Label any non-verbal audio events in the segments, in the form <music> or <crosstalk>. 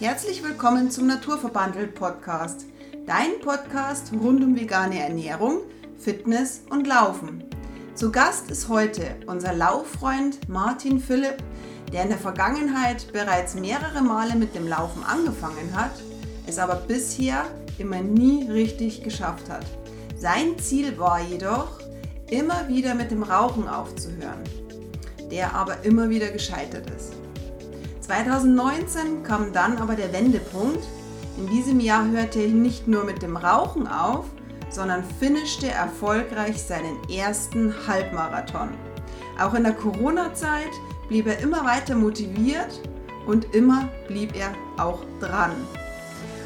Herzlich willkommen zum Naturverbandelt Podcast. Dein Podcast rund um vegane Ernährung, Fitness und Laufen. Zu Gast ist heute unser Lauffreund Martin Philipp, der in der Vergangenheit bereits mehrere Male mit dem Laufen angefangen hat, es aber bisher immer nie richtig geschafft hat. Sein Ziel war jedoch, immer wieder mit dem Rauchen aufzuhören, der aber immer wieder gescheitert ist. 2019 kam dann aber der Wendepunkt. In diesem Jahr hörte er nicht nur mit dem Rauchen auf, sondern finishte erfolgreich seinen ersten Halbmarathon. Auch in der Corona-Zeit blieb er immer weiter motiviert und immer blieb er auch dran.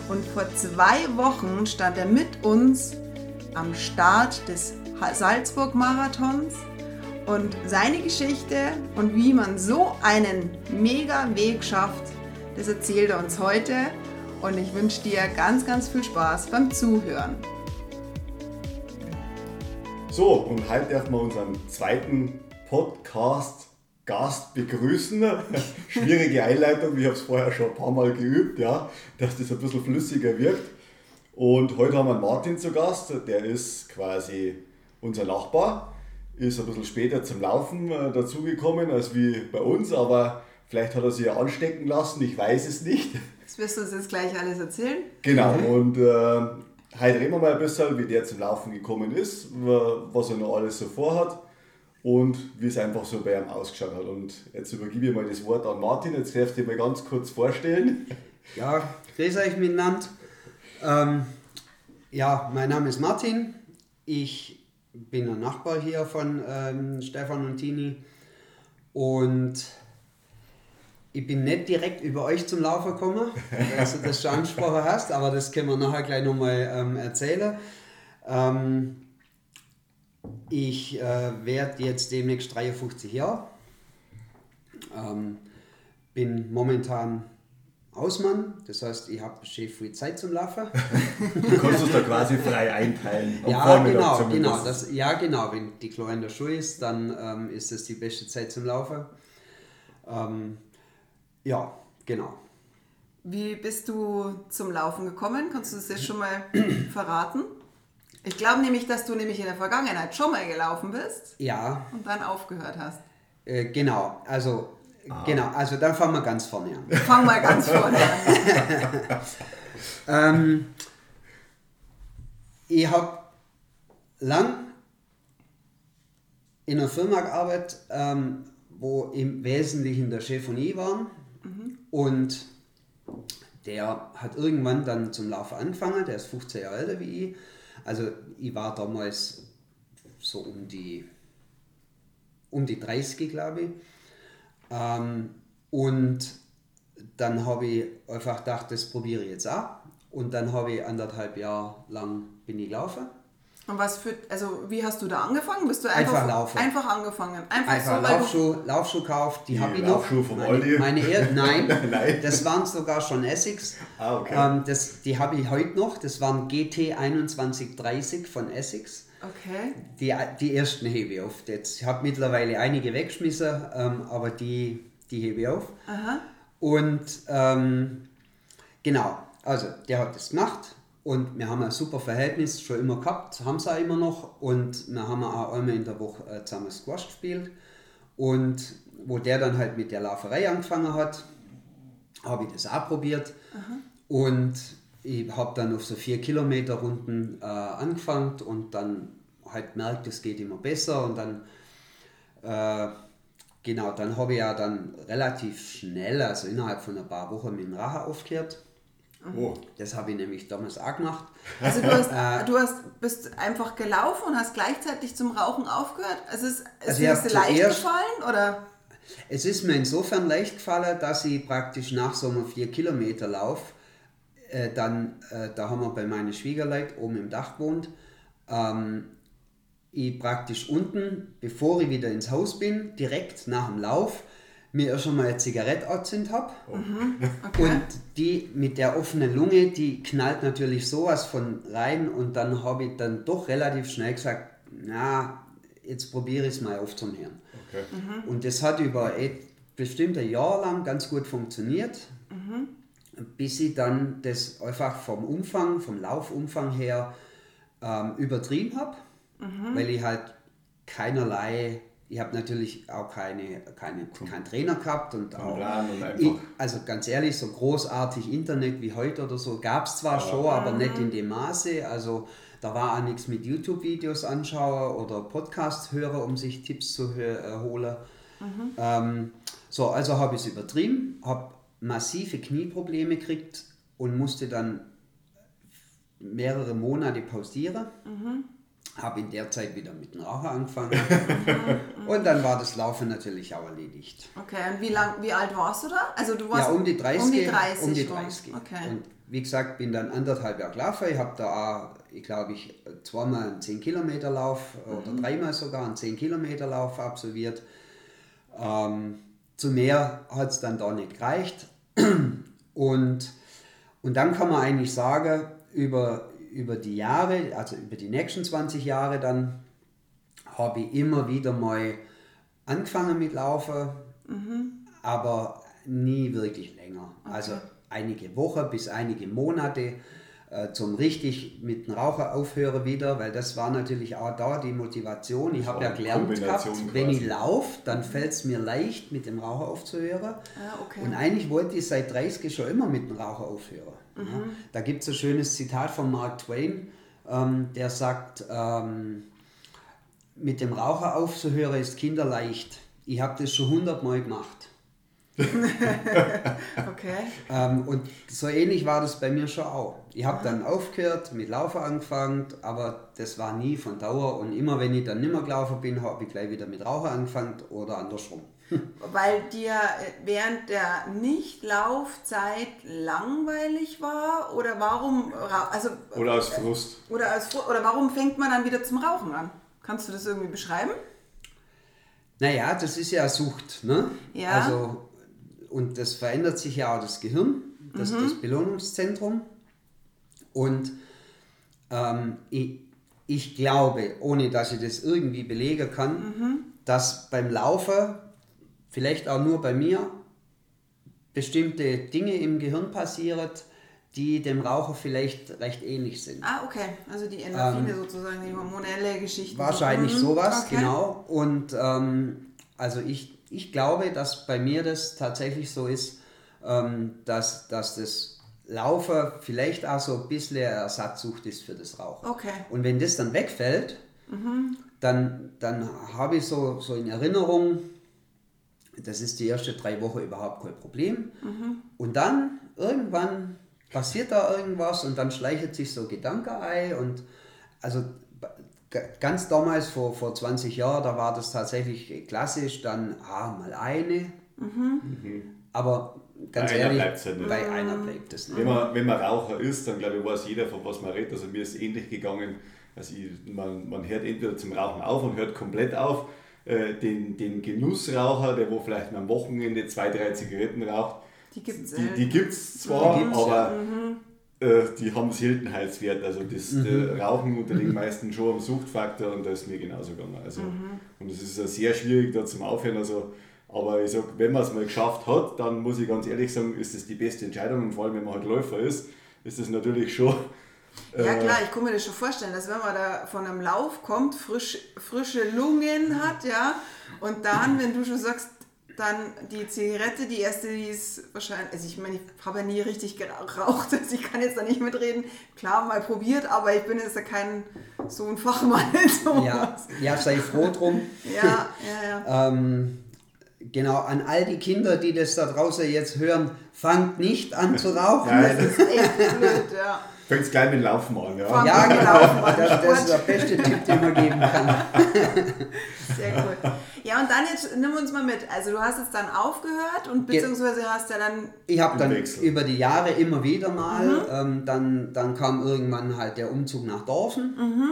Und vor zwei Wochen stand er mit uns am Start des Salzburg-Marathons und seine Geschichte und wie man so einen mega Weg schafft, das erzählt er uns heute. Und ich wünsche dir ganz, ganz viel Spaß beim Zuhören. So, und heute dürfen wir unseren zweiten Podcast-Gast begrüßen. <laughs> Schwierige Einleitung, ich habe es vorher schon ein paar Mal geübt, ja, dass das ein bisschen flüssiger wirkt. Und heute haben wir Martin zu Gast, der ist quasi unser Nachbar ist ein bisschen später zum Laufen äh, dazugekommen als wie bei uns, aber vielleicht hat er sich ja anstecken lassen, ich weiß es nicht. Das wirst du uns jetzt gleich alles erzählen. Genau, und äh, heute reden wir mal ein bisschen, wie der zum Laufen gekommen ist, was er noch alles so vorhat und wie es einfach so bei ihm ausgeschaut hat. Und jetzt übergebe ich mal das Wort an Martin, jetzt darfst du dir mal ganz kurz vorstellen. Ja, grüß euch miteinander. Ähm, ja, mein Name ist Martin. Ich bin ein Nachbar hier von ähm, Stefan und Tini und ich bin nicht direkt über euch zum Laufen gekommen, <laughs> dass du das schon angesprochen hast, aber das können wir nachher gleich nochmal ähm, erzählen. Ähm, ich äh, werde jetzt demnächst 53 Jahre. Ähm, bin momentan Ausmann, das heißt, ich habe schön viel Zeit zum Laufen. <laughs> du kannst es da quasi frei einteilen. Ja, genau, genau. Das, ja, genau. Wenn die Chlor in der Schuhe ist, dann ähm, ist das die beste Zeit zum Laufen. Ähm, ja, genau. Wie bist du zum Laufen gekommen? Kannst du das jetzt schon mal <clears throat> verraten? Ich glaube nämlich, dass du nämlich in der Vergangenheit schon mal gelaufen bist. Ja. Und dann aufgehört hast. Äh, genau, also. Genau, also dann fangen wir ganz vorne an. <laughs> Fangen wir ganz vorne an. <laughs> ähm, ich habe lang in einer Firma gearbeitet, ähm, wo im Wesentlichen der Chef und ich waren. Mhm. Und der hat irgendwann dann zum Laufen angefangen, der ist 15 Jahre älter wie ich. Also ich war damals so um die, um die 30, glaube ich. Ähm, und dann habe ich einfach gedacht, das probiere ich jetzt auch. Und dann habe ich anderthalb Jahre lang bin ich gelaufen. Und was für, also wie hast du da angefangen? Bist du einfach, einfach laufen? Einfach angefangen. Einfach, einfach so, Laufschuh, Laufschuh gekauft, die, die habe ich noch. Laufschuh vom meine, Aldi? Meine er <laughs> Nein, Nein, das waren sogar schon Essex. Ah, okay. Ähm, das, die habe ich heute noch, das waren GT 2130 von Essex. Okay. Die, die ersten hebe ich auf. Jetzt, ich habe mittlerweile einige weggeschmissen, ähm, aber die, die hebe ich auf. Aha. Und ähm, genau, also der hat das gemacht und wir haben ein super Verhältnis schon immer gehabt, haben es auch immer noch und wir haben auch einmal in der Woche äh, zusammen Squash gespielt und wo der dann halt mit der Lauferei angefangen hat, habe ich das auch probiert Aha. und ich habe dann auf so vier Kilometer Runden äh, angefangen und dann halt merkt, es geht immer besser und dann äh, genau, dann habe ich ja dann relativ schnell, also innerhalb von ein paar Wochen mit dem Rache aufgehört. Oh. Das habe ich nämlich damals auch gemacht. Also du, hast, äh, du hast, bist einfach gelaufen und hast gleichzeitig zum Rauchen aufgehört? Also ist, ist also dir das leicht gefallen oder? Es ist mir insofern leicht gefallen, dass ich praktisch nach so einem 4 Kilometer Lauf äh, dann, äh, da haben wir bei meinen Schwiegerleuten oben im Dach gewohnt, ähm, ich praktisch unten, bevor ich wieder ins Haus bin, direkt nach dem Lauf, mir schon mal eine Zigarette angezündet habe. Oh. Mhm. <laughs> Okay. Und die mit der offenen Lunge, die knallt natürlich sowas von rein und dann habe ich dann doch relativ schnell gesagt, na, jetzt probiere ich es mal aufzuhören. Okay. Mhm. Und das hat über bestimmt ein Jahr lang ganz gut funktioniert. Mhm. Bis ich dann das einfach vom Umfang, vom Laufumfang her ähm, übertrieben habe, weil ich halt keinerlei, ich habe natürlich auch keine, keine, keinen Trainer gehabt und auch, und ich, also ganz ehrlich, so großartig Internet wie heute oder so gab es zwar schon, aber nicht in dem Maße, also da war auch nichts mit YouTube-Videos anschauen oder Podcasts hören, um sich Tipps zu hö- äh, holen. Ähm, so, also habe ich es übertrieben, habe massive Knieprobleme gekriegt und musste dann mehrere Monate pausieren. Habe in der Zeit wieder mit dem Rauchen angefangen. <laughs> <laughs> und dann war das Laufen natürlich auch erledigt. Okay, und wie, lang, wie alt warst du da? Also du warst Ja, um die 30. Um die 30. Um die rum. 30. Okay. Und wie gesagt, bin dann anderthalb Jahre gelaufen. Ich habe da auch, ich glaube, ich zweimal einen 10 Kilometer Lauf oder Mhm. dreimal sogar einen 10 Kilometer Lauf absolviert. Ähm, zu mehr hat es dann da nicht gereicht. <clears throat> Und, und dann kann man eigentlich sagen, über, über die Jahre, also über die nächsten 20 Jahre dann, habe ich immer wieder mal angefangen mit Laufen, aber nie wirklich länger. Also einige Wochen bis einige Monate äh, zum richtig mit dem Rauchen aufhören wieder, weil das war natürlich auch da die Motivation. Ich habe ja gelernt gehabt, wenn ich laufe, dann fällt es mir leicht, mit dem Rauchen aufzuhören. Ah, okay. Und eigentlich wollte ich seit 30 schon immer mit dem Rauchen aufhören. Ja, da gibt es ein schönes Zitat von Mark Twain, ähm, der sagt, ähm, mit dem Rauchen aufzuhören ist kinderleicht. Ich habe das schon hundertmal gemacht. <laughs> okay. Ähm, und so ähnlich war das bei mir schon auch. Ich habe dann aufgehört, mit Laufen angefangen, aber das war nie von Dauer. Und immer wenn ich dann nimmer gelaufen bin, habe ich gleich wieder mit Rauchen angefangen oder andersrum. <laughs> Weil dir äh, während der Nicht-Laufzeit langweilig war? Oder warum, also, Oder aus Frust. oder, als, Fr- oder warum fängt man dann wieder zum Rauchen an? Kannst du das irgendwie beschreiben? Naja, das ist ja Sucht. Ne? Ja. Also, und das verändert sich ja auch das Gehirn, das, das Belohnungszentrum. Und ähm, ich, ich glaube, ohne dass ich das irgendwie belegen kann, dass beim Laufen, vielleicht auch nur bei mir, bestimmte Dinge im Gehirn passieren, die dem Raucher vielleicht recht ähnlich sind. Ah, okay. Also die Endorphine sozusagen, die hormonelle Geschichte. Ähm, Wahrscheinlich Mhm. sowas, Okay. genau. Und ähm, also ich, ich glaube, dass bei mir das tatsächlich so ist, ähm, dass, dass das Laufen vielleicht auch so ein bisschen Ersatzsucht ist für das Rauchen. Okay. Und wenn das dann wegfällt, dann, dann habe ich so, so in Erinnerung, das ist die erste drei Wochen überhaupt kein Problem. Und dann irgendwann passiert da irgendwas und dann schleicht sich so Gedanke ein. Und also ganz damals, vor, vor 20 Jahren, da war das tatsächlich klassisch, dann ah, mal eine. Aber ganz Bei einer ehrlich, bleibt's ja nicht. bei einer bleibt es nicht. Wenn man, wenn man Raucher ist, dann glaube ich, weiß jeder, von was man redet. Also mir ist ähnlich gegangen. Also ich, man, man hört entweder zum Rauchen auf und hört komplett auf. Äh, den, den Genussraucher, der wo vielleicht am Wochenende zwei, drei Zigaretten raucht, Die gibt's die, selten. die gibt es zwar, Die gibt's, aber äh, die haben Seltenheitswert. Also das äh, Rauchen unterliegt meistens schon am Suchtfaktor und da ist mir genauso gegangen. Also, Und es ist ja sehr schwierig da zum Aufhören. Also, aber ich sag, wenn man es mal geschafft hat, dann muss ich ganz ehrlich sagen, ist das die beste Entscheidung und vor allem, wenn man halt Läufer ist, ist das natürlich schon. Ja äh, klar, ich kann mir das schon vorstellen, dass wenn man da von einem Lauf kommt, frisch, frische Lungen hat, ja, und dann, wenn du schon sagst, dann die Zigarette, die erste, die ist wahrscheinlich, also ich meine, ich habe ja nie richtig geraucht, <laughs> also ich kann jetzt da nicht mitreden. Klar, mal probiert, aber ich bin jetzt ja kein so ein Fachmann sowas. Ja, ja, sei froh drum. <laughs> ja, ja. ja. <laughs> Ähm, genau, an all die Kinder, die das da draußen jetzt hören, fangt nicht an zu rauchen. Nein. Das ist echt blöd, ja. Fängt gleich mit dem Laufen an. Ja. Ja, genau. Das, das ist der beste Tipp, den man geben kann. <laughs> Sehr gut. Ja, und dann jetzt nimm uns mal mit. Also du hast es dann aufgehört und beziehungsweise hast ja dann Ich habe dann Wechsel. über die Jahre immer wieder mal, Mhm. ähm, dann, dann kam irgendwann halt der Umzug nach Dorfen. Mhm.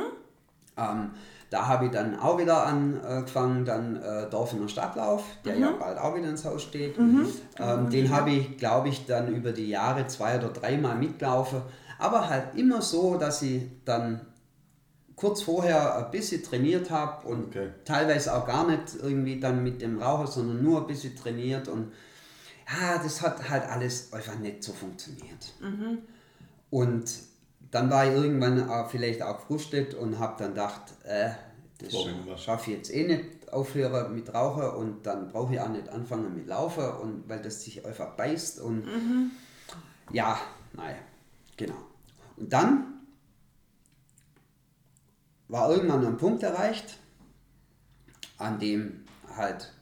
Ähm, da habe ich dann auch wieder angefangen, dann äh, Dorfener Stadtlauf, der Mhm. ja bald auch wieder ins Haus steht. Ähm, den habe ich, glaube ich, dann über die Jahre zwei oder dreimal mitgelaufen. Aber halt immer so, dass ich dann kurz vorher ein bisschen trainiert habe und Okay. teilweise auch gar nicht irgendwie dann mit dem Rauchen, sondern nur ein bisschen trainiert und ja, das hat halt alles einfach nicht so funktioniert. Und dann war ich irgendwann auch vielleicht auch gefrustet und habe dann gedacht, äh, das schaffe ich jetzt eh nicht aufhören mit Rauchen und dann brauche ich auch nicht anfangen mit Laufen und weil das sich einfach beißt und ja, naja, genau. Und dann war irgendwann ein Punkt erreicht, an dem halt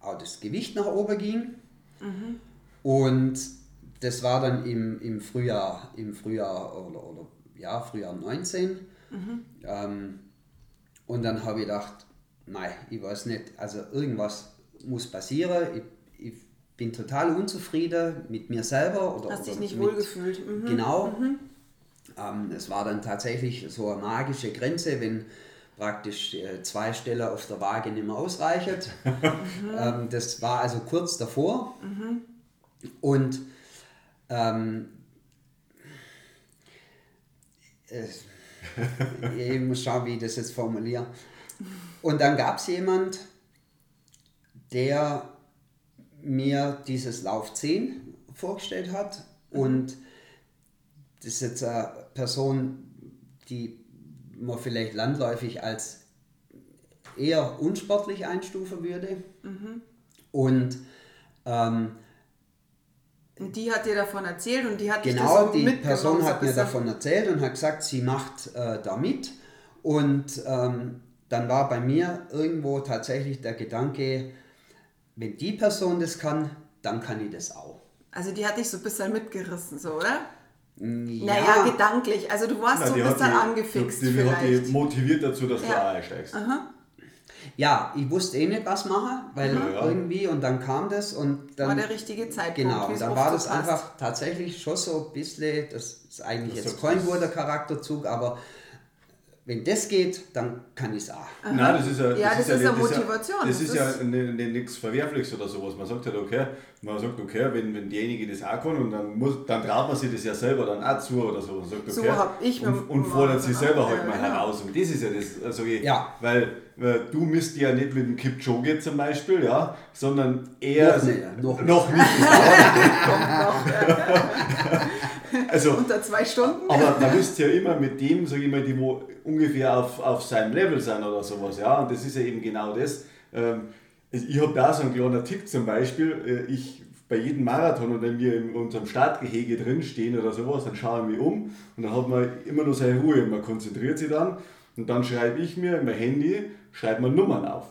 auch das Gewicht nach oben ging. Und das war dann im, im Frühjahr, im Frühjahr oder, oder ja, Frühjahr 19. Ähm, und dann habe ich gedacht, nein, ich weiß nicht, also irgendwas muss passieren. Ich, ich bin total unzufrieden mit mir selber. Oder, Hast dich oder nicht mit- wohlgefühlt. Mhm. Genau. Ähm, es war dann tatsächlich so eine magische Grenze, wenn praktisch äh, zwei Stellen auf der Waage nicht mehr ausreichen. <laughs> ähm, das war also kurz davor. Und ähm, äh, ich muss schauen, wie ich das jetzt formuliere. Und dann gab es jemand, der mir dieses Lauf 10 vorgestellt hat und das ist jetzt eine Person, die man vielleicht landläufig als eher unsportlich einstufen würde. Und ähm, Und die hat dir davon erzählt und die hat genau, das die Person so hat mir gesagt, davon erzählt und hat gesagt, sie macht äh, da mit. Und ähm, dann war bei mir irgendwo tatsächlich der Gedanke, wenn die Person das kann, dann kann ich das auch. Also die hat dich so ein bisschen mitgerissen, so, oder? Ja, Naja, gedanklich. Also du warst Na, so ein bisschen die- angefixt die, die hat die motiviert dazu, dass du Ja. auch einsteigst. ja, ich wusste eh nicht, was machen, weil Ja, ja. irgendwie und dann kam das und dann war der richtige Zeitpunkt. Genau, und es dann war das passt. einfach tatsächlich schon so ein bisschen, das ist eigentlich Das jetzt kein guter Charakterzug, aber wenn das geht, dann kann ich es auch. Nein, das ist ja, Ja, das ist nicht- eine Motivation. Das Das ist ja ist- nichts Verwerfliches oder sowas. Man sagt halt, okay, man sagt, okay, wenn, wenn diejenige das auch kann und dann, muss, dann traut man sich das ja selber dann auch zu oder so. Und sagt, So okay, hab ich und, und fordert sich selber halt mal genau. heraus. Und das ist ja das, also ich, Ja. weil, weil du misst ja nicht mit dem Kipchoge zum Beispiel, ja, sondern eher Noch nicht, noch nicht. <laughs> noch nicht. also, Unter zwei Stunden. aber man müsst ja immer mit dem, sag ich mal, die wo ungefähr auf, auf seinem Level sind oder sowas, ja. Und das ist ja eben genau das. Ähm, ich habe da so einen kleinen Tick zum Beispiel. äh, Ich bei jedem Marathon und wenn wir in unserem Startgehege drinstehen oder sowas, dann schaue ich mich um und dann hat man immer nur seine Ruhe. Man konzentriert sich dann und dann schreibe ich mir in mein Handy, schreibe mir Nummern auf.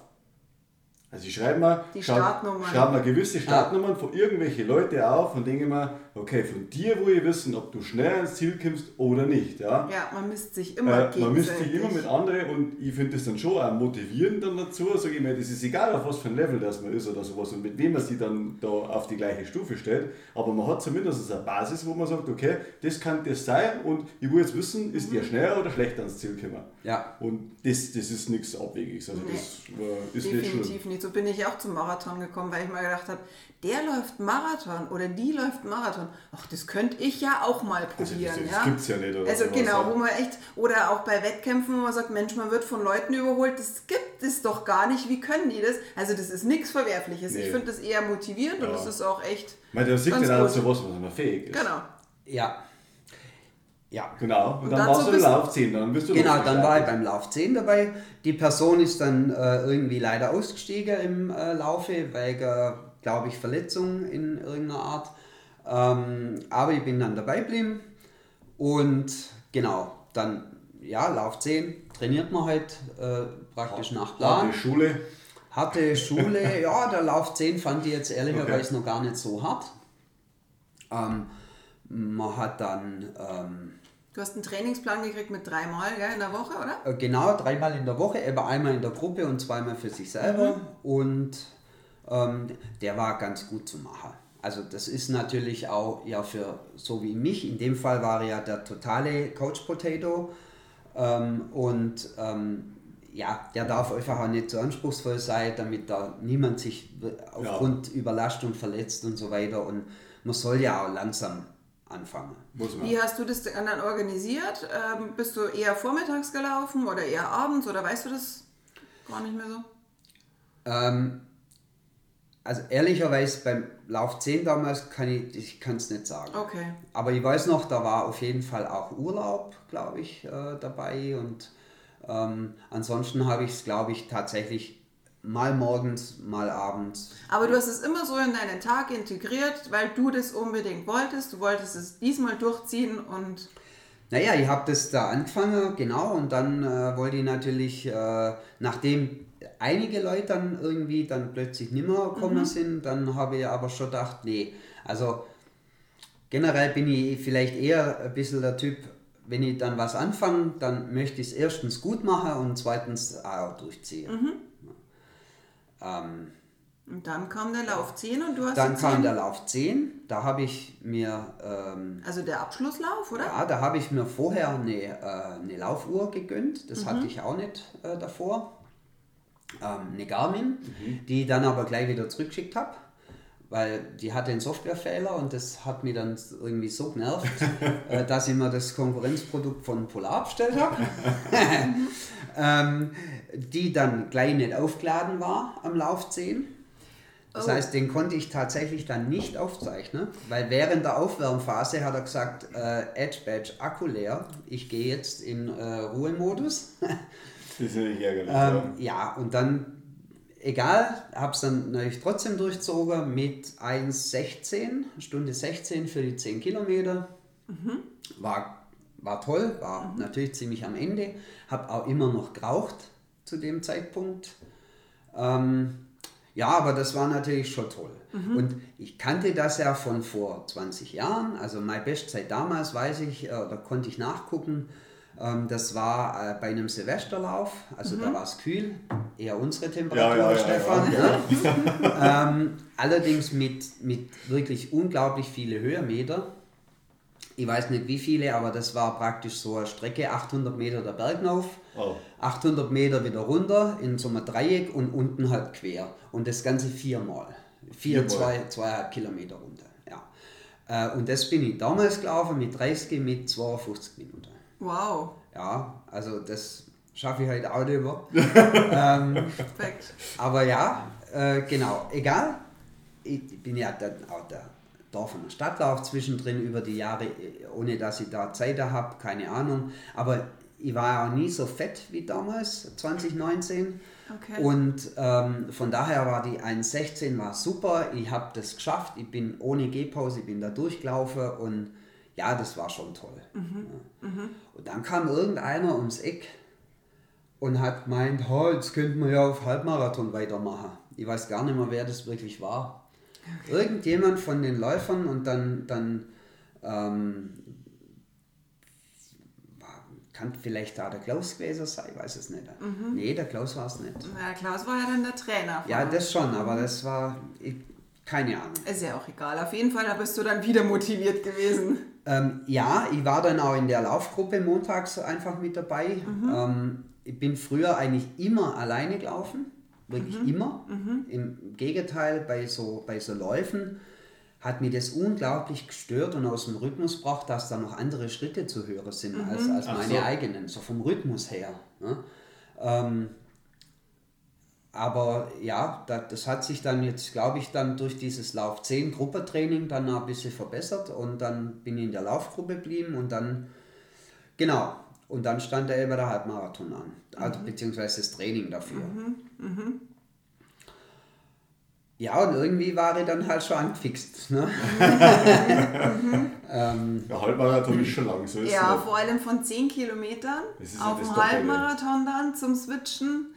Also ich schreibe mir, Startnummern. schreibe mir gewisse Startnummern von irgendwelchen Leuten auf und denke mir, okay, von dir will ich wissen, ob du schnell ans Ziel kommst oder nicht. Ja? Ja, man misst sich immer Äh, man misst sich immer mit anderen und ich finde das dann schon auch motivierend dann dazu, sage ich mir, das ist egal auf was für ein Level das man ist oder sowas und mit wem man sich dann da auf die gleiche Stufe stellt, aber man hat zumindest eine Basis, wo man sagt, okay, das kann das sein und ich will jetzt wissen, ist Mhm. der schneller oder schlechter ans Ziel gekommen. Ja. Und das, das ist nichts Abwegiges, also das äh, ist nicht schlimm. Definitiv nicht. So bin ich auch zum Marathon gekommen, weil ich mal gedacht habe, der läuft Marathon oder die läuft Marathon. Ach, das könnte ich ja auch mal Also probieren. das- das ja? gibt's ja nicht, oder Also genau, ja. wo man echt, oder auch bei Wettkämpfen, wo man sagt, Mensch, man wird von Leuten überholt, das gibt es doch gar nicht, wie können die das? Also das ist nichts Verwerfliches. Ich Nee. finde das eher motivierend und Ja. das ist auch echt, Ich meine, da sieht man gut. zu was, was man fähig ist. genau. Ja. Ja. Genau, und, Und dann, dann warst so du im Lauf 10, dann bist du Genau, dann war ich beim Lauf 10 dabei. Die Person ist dann äh, irgendwie leider ausgestiegen im äh, Laufe, wegen, glaube ich, Verletzung in irgendeiner Art. Ähm, aber ich bin dann dabei geblieben und genau, dann, ja, Lauf 10 trainiert man halt äh, praktisch nach Plan. Harte Schule. Hatte Schule, <laughs> ja, der Lauf 10 fand ich jetzt ehrlicherweise Okay. noch gar nicht so hart. Ähm, man hat dann ähm, Du hast einen Trainingsplan gekriegt mit dreimal gell, in der Woche, oder? äh, genau dreimal in der Woche, aber einmal in der Gruppe und zweimal für sich selber. Und ähm, der war ganz gut zu machen. Also das ist natürlich auch ja für so wie mich, in dem Fall war er ja der totale Couch Potato ähm, und ähm, ja, der darf einfach auch nicht so anspruchsvoll sein, damit da niemand sich aufgrund Überlastung verletzt und so weiter und man soll ja auch langsam anfangen. Wie hast du das dann organisiert? Ähm, bist du eher vormittags gelaufen oder eher abends oder weißt du das gar nicht mehr so? Ähm, also ehrlicherweise beim Lauf 10 damals kann ich, ich kann es nicht sagen. Okay. Aber ich weiß noch, da war auf jeden Fall auch Urlaub, glaube ich, äh, dabei. Und ähm, ansonsten habe ich es, glaube ich, tatsächlich mal morgens, mal abends. Aber du hast es immer so in deinen Tag integriert, weil du das unbedingt wolltest. Du wolltest es diesmal durchziehen und. Naja, ich habe das da angefangen, genau, und dann äh, wollte ich natürlich, äh, nachdem einige Leute dann irgendwie dann plötzlich nimmer gekommen mhm. sind, dann habe ich aber schon gedacht, nee, also generell bin ich vielleicht eher ein bisschen der Typ, wenn ich dann was anfange, dann möchte ich es erstens gut machen und zweitens auch durchziehen. Mhm. Ähm, und dann kam der Lauf 10 und du hast Dann kam der Lauf 10, da habe ich mir... Ähm, also der Abschlusslauf, oder? Ja, da habe ich mir vorher eine, äh, eine Laufuhr gegönnt, das mhm. hatte ich auch nicht äh, davor. Ähm, eine Garmin, mhm. die ich dann aber gleich wieder zurückgeschickt habe, weil die hatte einen Softwarefehler und das hat mich dann irgendwie so genervt, <laughs> äh, dass ich mir das Konkurrenzprodukt von Polar bestellt habe. <laughs> <laughs> ähm, die dann gleich nicht aufgeladen war am Lauf 10. Das oh. heißt, den konnte ich tatsächlich dann nicht aufzeichnen, weil während der Aufwärmphase hat er gesagt, äh, Edge Badge Akku leer, ich gehe jetzt in äh, Ruhemodus. Das <laughs> ist nicht ärgerlich. ähm, ja. ja, und dann, egal, habe es dann natürlich trotzdem durchzogen mit 1,16, Stunde 16 für die 10 Kilometer. Mhm. War, war toll, war mhm. natürlich ziemlich am Ende, habe auch immer noch geraucht zu dem Zeitpunkt. Ähm, ja, aber das war natürlich schon toll. Mhm. Und ich kannte das ja von vor 20 Jahren. Also meine Bestzeit damals, weiß ich, äh, da konnte ich nachgucken. Ähm, das war äh, bei einem Silvesterlauf, also mhm. da war es kühl, eher unsere Temperatur, ja, ja, Stefan. Ja, <laughs> <laughs> ähm, allerdings mit, mit wirklich unglaublich viele Höhenmeter ich weiß nicht wie viele, aber das war praktisch so eine Strecke, 800 Meter der Berg auf, oh. 800 Meter wieder runter in so einem Dreieck und unten halt quer. Und das Ganze viermal. Vier, viermal. zwei, zweieinhalb Kilometer runter. Ja. Äh, und das bin ich damals gelaufen mit 30, mit 52 Minuten. Wow. Ja, also das schaffe ich halt auch über. <laughs> ähm, Perfekt. Aber ja, äh, genau, egal. Ich bin ja dann auch der Dorf- und Stadtlauf zwischendrin über die Jahre, ohne dass ich da Zeit habe, keine Ahnung. Aber ich war auch nie so fett wie damals, 2019. Okay. Und ähm, von daher war die 1,16 war super. Ich habe das geschafft. Ich bin ohne Gehpause, ich bin da durchgelaufen und ja, das war schon toll. Mhm. Ja. Mhm. Und dann kam irgendeiner ums Eck und hat gemeint, oh, jetzt könnten wir ja auf Halbmarathon weitermachen. Ich weiß gar nicht mehr, wer das wirklich war. Irgendjemand von den Läufern und dann, dann ähm, kann vielleicht da der Klaus gewesen sein, ich weiß es nicht. Mhm. Nee, der Klaus war es nicht. Ja, Klaus war ja dann der Trainer. Ja, das schon, aber das war, ich, keine Ahnung. Ist ja auch egal. Auf jeden Fall bist du dann wieder motiviert gewesen. Ähm, ja, ich war dann auch in der Laufgruppe montags einfach mit dabei. Mhm. Ähm, ich bin früher eigentlich immer alleine gelaufen wirklich mhm. immer. Mhm. Im Gegenteil, bei so, bei so Läufen hat mir das unglaublich gestört und aus dem Rhythmus braucht, dass da noch andere Schritte zu hören sind mhm. als, als meine so. eigenen, so vom Rhythmus her. Ne? Ähm, aber ja, das, hat sich dann jetzt, glaube ich, dann durch dieses Lauf 10 Gruppentraining dann ein bisschen verbessert und dann bin ich in der Laufgruppe geblieben und dann, genau, und dann stand der der Halbmarathon an, also, mhm. beziehungsweise das Training dafür. Mhm. Mhm. Ja, und irgendwie war ich dann halt schon angefixt. Ne? <laughs> ähm, der Halbmarathon ist schon lang, so ist Ja, vor allem von 10 Kilometern auf dem Halbmarathon dann zum Switchen.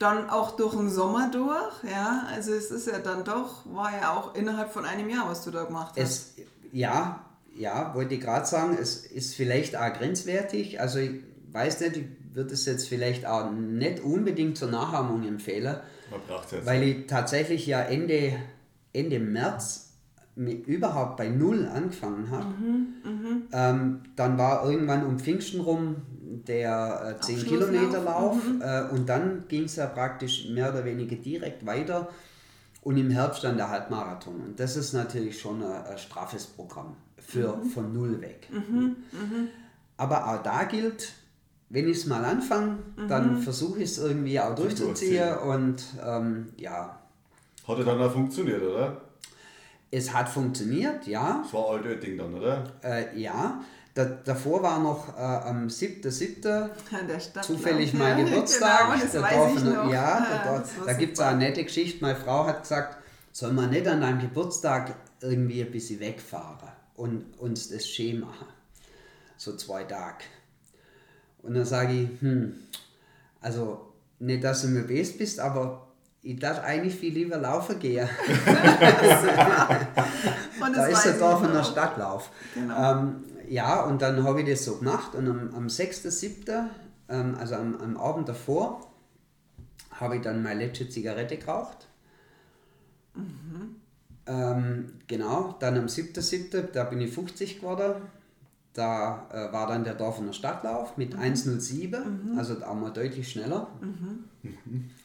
Dann auch durch den Sommer durch, ja. Also es ist ja dann doch, war ja auch innerhalb von einem Jahr, was du da gemacht hast. Es, ja, ja, wollte ich gerade sagen, es ist vielleicht auch grenzwertig. Also ich weiß nicht, ich würde es jetzt vielleicht auch nicht unbedingt zur Nachahmung empfehlen, weil ich tatsächlich ja Ende, Ende März überhaupt bei Null angefangen habe. Mhm, mhm, ähm, dann war irgendwann um Pfingsten rum der äh, 10 Kilometer Lauf mhm. äh, und dann ging es ja praktisch mehr oder weniger direkt weiter und im Herbst dann der Halbmarathon. Und das ist natürlich schon ein, ein straffes Programm für mhm. von null weg. Mhm. Mhm. Aber auch da gilt, wenn ich es mal anfange, dann mhm. versuche ich es irgendwie auch durchzuziehen und ähm, ja. Hat ja dann auch funktioniert, oder? Es hat funktioniert, ja. Das war Altötting dann, oder? Äh, ja. Da, davor war noch äh, am 7.7. An der Stadt. zufällig mein Geburtstag. Genau, das Da weiß darf ich man- noch. Ja, Ah, da, war da gibt es eine nette Geschichte. Meine Frau hat gesagt, soll man nicht an deinem Geburtstag irgendwie ein bisschen wegfahren und uns das schön machen. So zwei Tage. Und dann sage ich, hm, also nicht, dass du mir best bist, aber ich darf eigentlich viel lieber laufen gehen. <laughs> <laughs> Und da ist der ich Dorfener noch. Stadtlauf. Genau. Ähm, ja, und dann habe ich das so gemacht und am, am 6.7., ähm, also am, am Abend davor, habe ich dann meine letzte Zigarette geraucht. Ähm, genau, dann am 7.7., da bin ich 50 geworden. Da äh, war dann der Dorfener Stadtlauf mit 1.07, also da mal deutlich schneller. <laughs>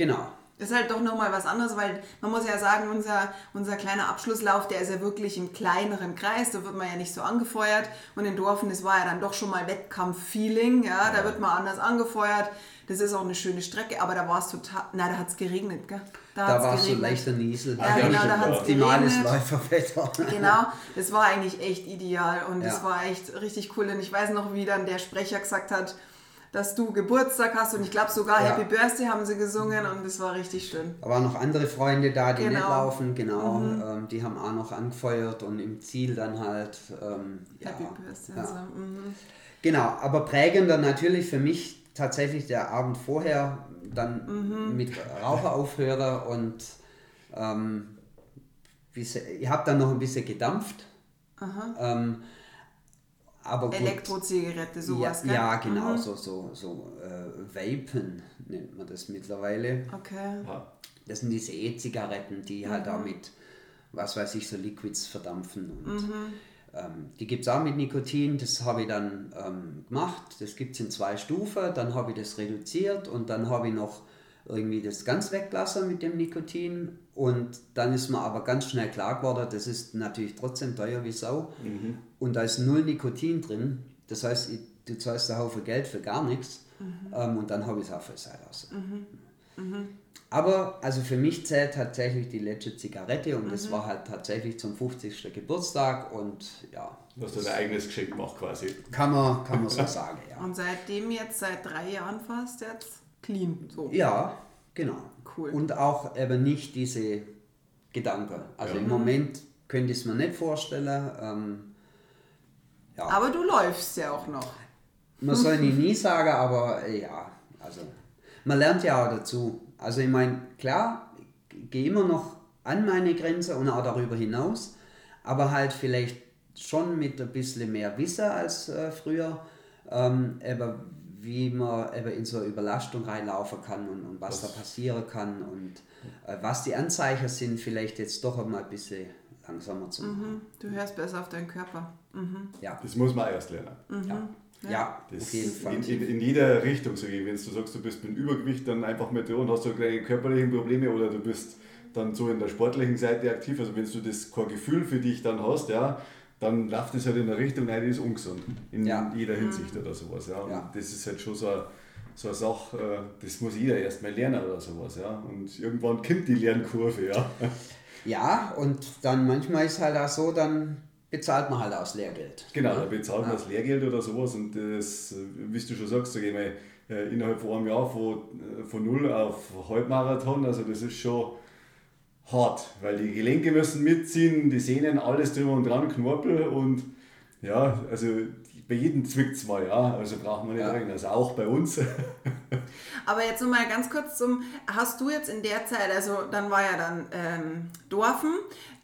Genau. Das ist halt doch nochmal was anderes, weil man muss ja sagen, unser, unser kleiner Abschlusslauf, der ist ja wirklich im kleineren Kreis, da wird man ja nicht so angefeuert. Und in Dorfen, das war ja dann doch schon mal Wettkampf-Feeling, ja, da wird man anders angefeuert. Das ist auch eine schöne Strecke, aber da war es total, na, da hat es geregnet, gell? Da hat's war es so leichter Niesel. Ja, Ja, genau, da hat es Optimales geregnet. Läuferwetter. Genau, das war eigentlich echt ideal und das Ja. war echt richtig cool. Und ich weiß noch, wie dann der Sprecher gesagt hat, dass du Geburtstag hast und ich glaube sogar Ja. Happy Birthday haben sie gesungen und das war richtig schön. Da waren noch andere Freunde da, die Genau. nicht laufen, genau. Ähm, die haben auch noch angefeuert und im Ziel dann halt. Ähm, ja, Happy Birthday. ja. So. Mhm. Genau, aber prägender natürlich für mich tatsächlich der Abend vorher, dann Mhm. mit Raucher aufhören und ähm, ich habe dann noch ein bisschen gedampft. Ähm, aber gut. Elektrozigarette, sowas, ja, gell? ja, genau, Mhm. so, so, so äh, Vapen nennt man das mittlerweile. Okay. Ja. Das sind diese E-Zigaretten, die halt Mhm. auch mit, was weiß ich, so Liquids verdampfen. Und, Mhm. ähm, die gibt es auch mit Nikotin, das habe ich dann ähm, gemacht. Das gibt es in zwei Stufen, dann habe ich das reduziert und dann habe ich noch irgendwie das ganz weggelassen mit dem Nikotin. Und dann ist mir aber ganz schnell klar geworden, das ist natürlich trotzdem teuer wie Sau. Und da ist null Nikotin drin. Das heißt, ich, du zahlst einen Haufen Geld für gar nichts. Ähm, und dann habe ich es auch voll sein lassen. Aber also für mich zählt tatsächlich die letzte Zigarette und das war halt tatsächlich zum 50. Geburtstag und ja, Du hast dein eigenes Geschenk gemacht quasi. kann man, kann man so <laughs> sagen, ja. Und seitdem jetzt, seit drei Jahren fast, jetzt clean. So. Ja, genau. Cool. Und auch eben nicht diese Gedanken. Also Ja. im Moment könnte ich es mir nicht vorstellen. Ähm, ja. Aber du läufst ja auch noch. Man soll nie nie sagen, aber äh, ja, also man lernt ja auch dazu. Also ich meine, klar, ich gehe immer noch an meine Grenze und auch darüber hinaus, aber halt vielleicht schon mit ein bisschen mehr Wissen als äh, früher, ähm, eben wie man eben in so eine Überlastung reinlaufen kann und, und was da passieren kann und äh, was die Anzeichen sind, vielleicht jetzt doch einmal ein bisschen langsamer zu machen. Du hörst besser auf deinen Körper. Ja, Das muss man erst lernen. ja, ja, Das auf jeden Fall. In, in, in jeder Richtung, sage ich. Wenn du sagst, du bist mit Übergewicht dann einfach mit und hast so kleine körperliche Probleme oder du bist dann so in der sportlichen Seite aktiv, also wenn du das kein Gefühl für dich dann hast, ja, dann läuft es halt in eine Richtung, nein, die ist ungesund. In Ja. jeder Hinsicht oder sowas. Ja. Und Ja. das ist halt schon so eine, so eine Sache, äh, das muss jeder erst mal lernen oder sowas. Ja. Und irgendwann kommt die Lernkurve, ja. Ja, und dann manchmal ist halt auch so, dann bezahlt man halt aus Lehrgeld. Genau, da bezahlt man das Lehrgeld oder sowas und das, äh, wie du schon sagst, sag ich mal, äh, innerhalb von einem Jahr von, von null auf Halbmarathon, also das ist schon hart, weil die Gelenke müssen mitziehen, die Sehnen, alles drüber und dran, Knorpel und ja, also bei jedem zwickt es mal, ja, also braucht man nicht Ja. reden, also auch bei uns. <laughs> Aber jetzt nochmal ganz kurz zum, hast du jetzt in der Zeit, also dann war ja dann ähm, Dorfen,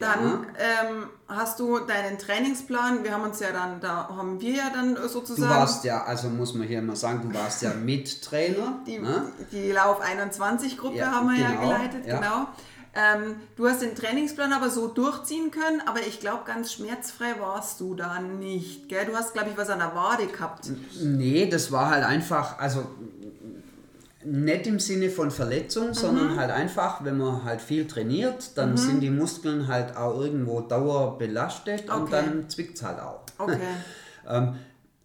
dann ähm, hast du deinen Trainingsplan, wir haben uns ja dann, da haben wir ja dann Du sozusagen warst ja, also muss man hier mal sagen, du warst ja <laughs> Mittrainer. die, ne? die Lauf 21 Gruppe Ja, haben wir ja genau, geleitet, ja. genau. Ähm, du hast den Trainingsplan aber so durchziehen können, aber ich glaube, ganz schmerzfrei warst du da nicht. Gell? Du hast, glaube ich, was an der Wade gehabt. Nee, das war halt einfach, also nicht im Sinne von Verletzung, sondern halt einfach, wenn man halt viel trainiert, dann sind die Muskeln halt auch irgendwo dauerbelastet und Okay. dann zwickt es halt auch. Okay. <laughs> Ähm,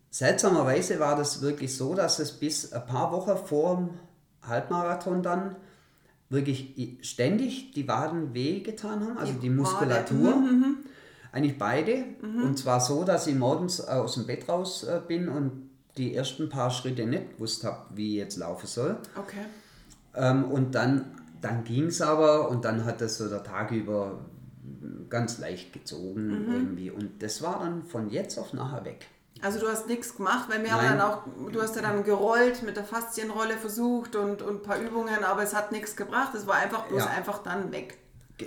seltsamerweise war das wirklich so, dass es bis ein paar Wochen vor dem Halbmarathon dann wirklich ständig die Waden wehgetan haben, also Die die, Muskulatur. mhm, Eigentlich beide. Und zwar so, dass ich morgens aus dem Bett raus äh, bin und die ersten paar Schritte nicht gewusst habe, wie ich jetzt laufen soll. Okay. Ähm, und dann, dann ging es aber und dann hat das so der Tag über ganz leicht gezogen Mhm. irgendwie. Und das war dann von jetzt auf nachher weg. Also du hast nichts gemacht, weil wir haben Nein. dann auch, du hast ja dann gerollt, mit der Faszienrolle versucht und, und ein paar Übungen, aber es hat nichts gebracht. Es war einfach bloß Ja. einfach dann weg.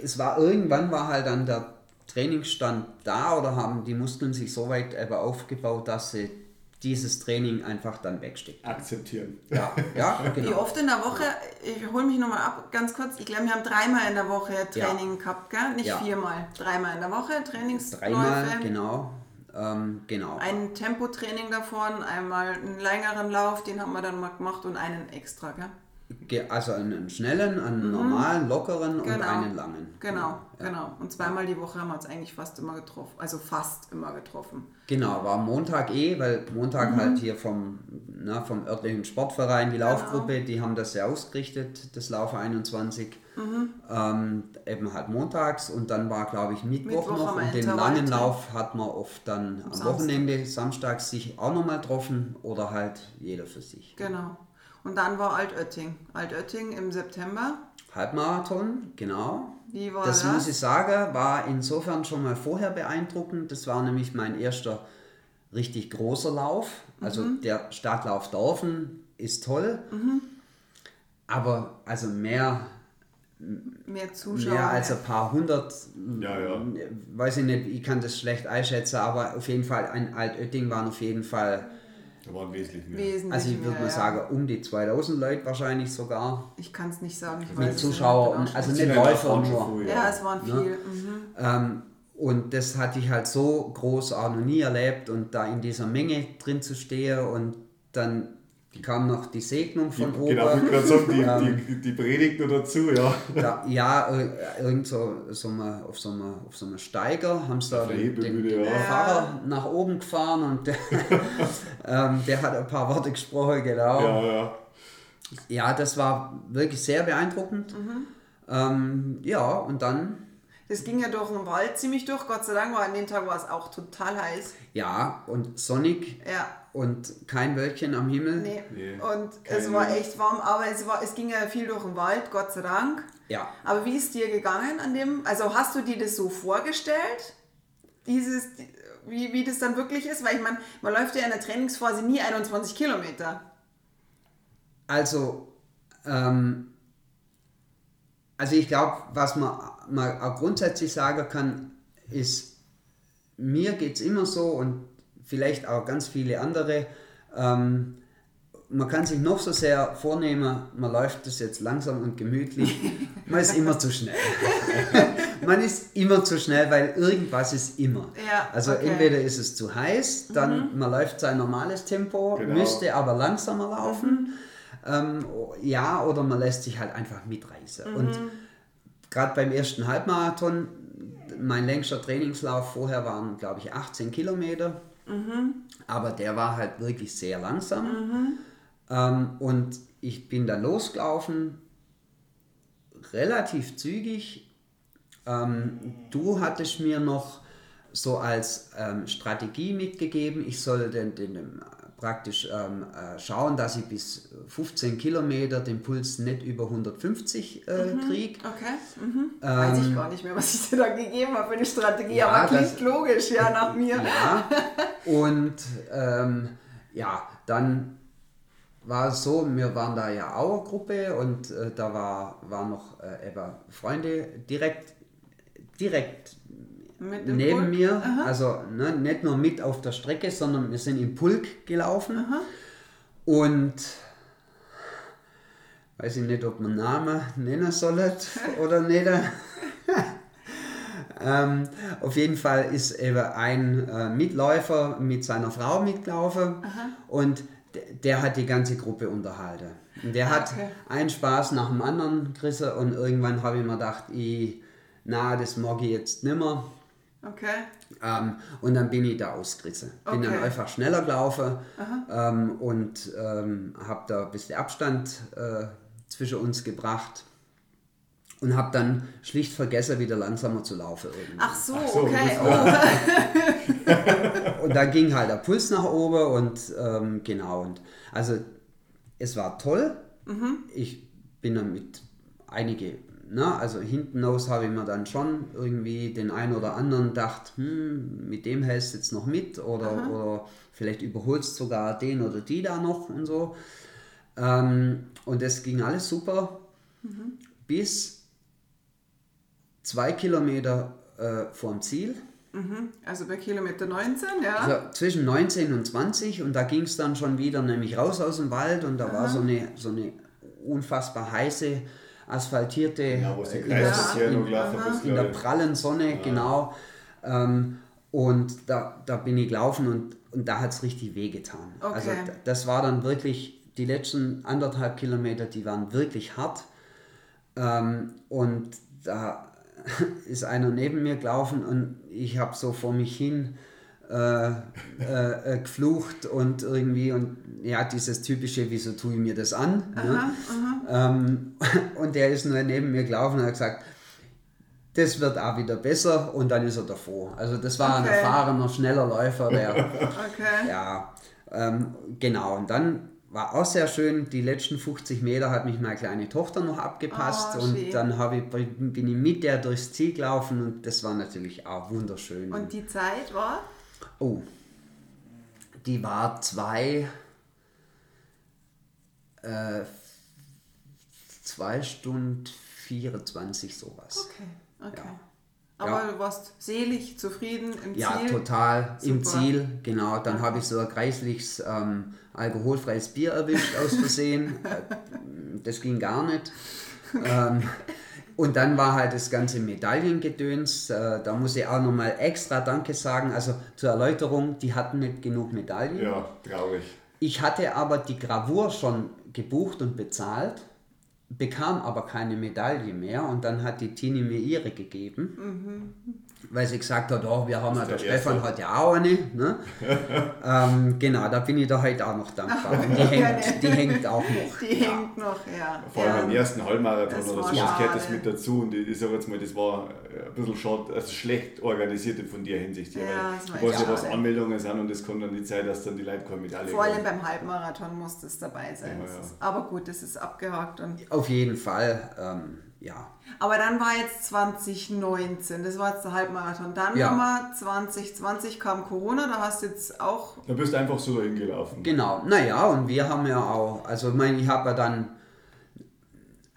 Es war irgendwann war halt dann der Trainingsstand da oder haben die Muskeln sich so weit eben aufgebaut, dass sie dieses Training einfach dann wegstecken. Akzeptieren. Ja, ja, <laughs> Wie genau. oft in der Woche, ich hole mich nochmal ab, ganz kurz, ich glaube, wir haben dreimal in der Woche Training gehabt, gell? Nicht Ja. viermal, dreimal in der Woche Trainingsläufe. Dreimal, genau. Ähm, genau. Ein Tempotraining davon, einmal einen längeren Lauf, den haben wir dann mal gemacht und einen extra, gell? Ge- Also einen schnellen, einen normalen, lockeren und Mhm. Genau. einen langen. Genau, genau. Und zweimal die Woche haben wir uns eigentlich fast immer getroffen, also fast immer getroffen. Genau, war Montag eh, weil Montag Mhm. halt hier vom, na, vom örtlichen Sportverein, die Laufgruppe, die haben das ja ausgerichtet, das Laufe 21. Mhm. Ähm, eben halt montags und dann war, glaube ich, Mittwoch, Mittwoch noch und den langen Lauf hat man oft dann am Samstag. Wochenende, samstags sich auch nochmal getroffen oder halt jeder für sich. Genau. Und dann war Altötting. Altötting im September. Halbmarathon, genau. Wie war das das? muss ich sagen, war insofern schon mal vorher beeindruckend. Das war nämlich mein erster richtig großer Lauf. Also Mhm. der Stadtlauf Dorfen ist toll. Aber also mehr, Mehr Zuschauer. mehr als ein paar hundert, Ja, ja. weiß ich nicht, ich kann das schlecht einschätzen, aber auf jeden Fall, ein Altötting waren auf jeden Fall, Da waren wesentlich mehr. Wesentlich also ich würde mal ja. sagen, um die 2000 Leute wahrscheinlich sogar. Ich kann es nicht sagen. Ich Mit Zuschauer nicht und also nicht ja Läufer nur. früh, Ja, es waren Ne? viel. Mhm. Ähm, und das hatte ich halt so groß auch noch nie erlebt und da in dieser Menge drin zu stehen und dann kam noch die Segnung Die, von genau, ich oben. gerade sagen, die, die, die Predigt nur dazu, ja. Da, ja, äh, irgend so, so mal, auf, so einem, auf so einem Steiger haben sie da den, den, den ja. Pfarrer nach oben gefahren und der, <laughs> ähm, der hat ein paar Worte gesprochen, genau. Ja, ja. Ja, das war wirklich sehr beeindruckend. Ähm, ja, und dann, Das ging ja durch den Wald ziemlich durch. Gott sei Dank war an dem Tag war es auch total heiß. ja, und sonnig Ja, und kein Wölkchen am Himmel. nee. Nee, Und es keine war echt warm, aber es, war, es ging ja viel durch den Wald, Gott sei Dank. Ja, Aber wie ist dir gegangen an dem? Also hast du dir das so vorgestellt? Dieses, wie, wie das dann wirklich ist? Weil ich meine, man läuft ja in der Trainingsphase nie 21 Kilometer. Also, ähm, also ich glaube, was man mal auch grundsätzlich sagen kann, ist, mir geht es immer so und vielleicht auch ganz viele andere, ähm, man kann sich noch so sehr vornehmen, man läuft das jetzt langsam und gemütlich, <laughs> man ist immer zu schnell. <laughs> man ist immer zu schnell, weil irgendwas ist immer. Ja, also okay. Mhm. entweder ist es zu heiß, dann man läuft sein normales Tempo, Genau. müsste aber langsamer laufen. Mhm. Ähm, ja, oder man lässt sich halt einfach mitreißen. Mhm. Und gerade beim ersten Halbmarathon, mein längster Trainingslauf vorher waren, glaube ich, 18 Kilometer. Mhm. Aber der war halt wirklich sehr langsam. Ähm, und ich bin dann losgelaufen, relativ zügig. Ähm, du hattest mir noch so als ähm, Strategie mitgegeben, ich soll den, den, den praktisch ähm, äh, schauen, dass ich bis 15 Kilometer den Puls nicht über 150 äh, kriege. Okay. Mhm. Weiß ich gar nicht mehr, was ich dir da gegeben habe für eine Strategie, Ja, aber das- klingt logisch, ja, nach mir. Ja. Und ähm, ja, dann war es so, wir waren da ja auch eine Gruppe und äh, da war, war noch äh, eben Freunde direkt, direkt neben Pulk? mir, also ne, nicht nur mit auf der Strecke, sondern wir sind im Pulk gelaufen und weiß ich nicht, ob man Namen nennen sollen <laughs> oder nicht. Ähm, auf jeden Fall ist eben ein äh, Mitläufer mit seiner Frau mitgelaufen und d- der hat die ganze Gruppe unterhalten. Und der hat Okay. einen Spaß nach dem anderen gerissen und irgendwann habe ich mir gedacht, ich, na, das mag ich jetzt nimmer. Okay. Ähm, und dann bin ich da ausgerissen. Bin dann Okay. einfach schneller gelaufen ähm, und ähm, habe da ein bisschen Abstand äh, zwischen uns gebracht. Und habe dann schlicht vergessen, wieder langsamer zu laufen. Irgendwie. Ach so, Ach so, okay. Oh. <laughs> <laughs> Und da ging halt der Puls nach oben und ähm, genau. Und also es war toll. Ich bin damit einige, na, also hinten raus habe ich mir dann schon irgendwie den einen oder anderen gedacht, hm, mit dem hältst du jetzt noch mit oder, oder vielleicht überholst sogar den oder die da noch und so. Ähm, und es ging alles super bis zwei Kilometer äh, vorm Ziel. Also bei Kilometer 19, ja. Also zwischen 19 und 20 und da ging es dann schon wieder nämlich raus aus dem Wald und da war so eine, so eine unfassbar heiße, asphaltierte, Ja, wo es äh, in der- in- in der prallen Sonne, genau. Ähm, und da, da bin ich gelaufen und, und da hat es richtig wehgetan. Also Okay. d- das war dann wirklich, die letzten anderthalb Kilometer, die waren wirklich hart. Ähm, und da <laughs> ist einer neben mir gelaufen und ich habe so vor mich hin äh, äh, äh, geflucht und irgendwie und ja, dieses typische, wieso tue ich mir das an? ne? Ähm, <laughs> und der ist nur neben mir gelaufen und hat gesagt, das wird auch wieder besser und dann ist er davor. Also das war ein Okay. erfahrener, schneller Läufer, der <laughs> Okay. ja, ähm, genau. Und dann war auch sehr schön, die letzten 50 Meter hat mich meine kleine Tochter noch abgepasst Oh, und dann habe ich, bin ich mit der durchs Ziel gelaufen und das war natürlich auch wunderschön. Und die Zeit war? oh, die war zwei, äh, zwei Stunden 24 sowas. Okay, okay. Ja. Aber Ja. du warst selig, zufrieden im Ja, Ziel. total im Super. Ziel, genau. Dann habe ich so ein kreisliches ähm, alkoholfreies Bier erwischt aus Versehen. <laughs> Das ging gar nicht. ähm, und dann war halt das ganze Medaillengedöns. Äh, da muss ich auch nochmal extra Danke sagen. Also zur Erläuterung, die hatten nicht genug Medaillen. Ja, traurig. Ich hatte aber die Gravur schon gebucht und bezahlt, bekam aber keine Medaille mehr und dann hat die Tini mir ihre gegeben, weil sie gesagt hat, oh, wir haben ja, der der Erste. Stefan hat ja auch eine. Ne? <laughs> ähm, genau, da bin ich da heute auch noch dankbar. Und die hängt, die hängt auch noch. Die hängt noch, ja. Vor allem ja. beim ersten Halbmarathon Das oder so, das gehört das mit dazu. Und ich sage jetzt mal, das war ein bisschen schade, also schlecht organisiert von dir Hinsicht. Ja, weil das ja, was. Anmeldungen sind und es kann dann nicht sein, dass dann die Leute keine Medaille Vor allem beim Halbmarathon muss das dabei sein. Ja, ja. Aber gut, das ist abgehakt. Und, Auf jeden Fall, ähm, ja. aber dann war jetzt 2019, das war jetzt der Halbmarathon. Dann Ja. haben wir 2020 kam Corona, da hast du jetzt auch Da bist du einfach so dahin gelaufen. Genau, naja, und wir haben ja auch, also ich meine, ich habe ja dann,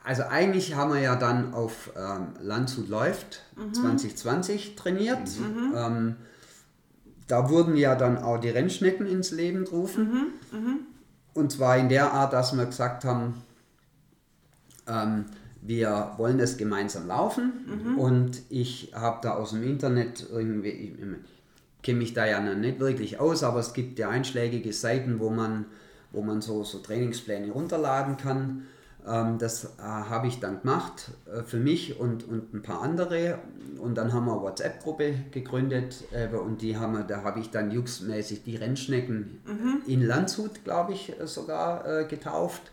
also eigentlich haben wir ja dann auf ähm, Landshut läuft 2020 trainiert. Ähm, da wurden ja dann auch die Rennschnecken ins Leben gerufen. Und zwar in der Art, dass wir gesagt haben, ähm, wir wollen das gemeinsam laufen und ich habe da aus dem Internet irgendwie, ich, kenne mich da ja nicht wirklich aus, aber es gibt ja einschlägige Seiten, wo man, wo man so, so Trainingspläne runterladen kann. Ähm, das äh, habe ich dann gemacht äh, für mich und, und ein paar andere und dann haben wir eine WhatsApp-Gruppe gegründet äh, und die haben wir, da habe ich dann juxmäßig die Rennschnecken in Landshut, glaube ich, äh, sogar äh, getauft.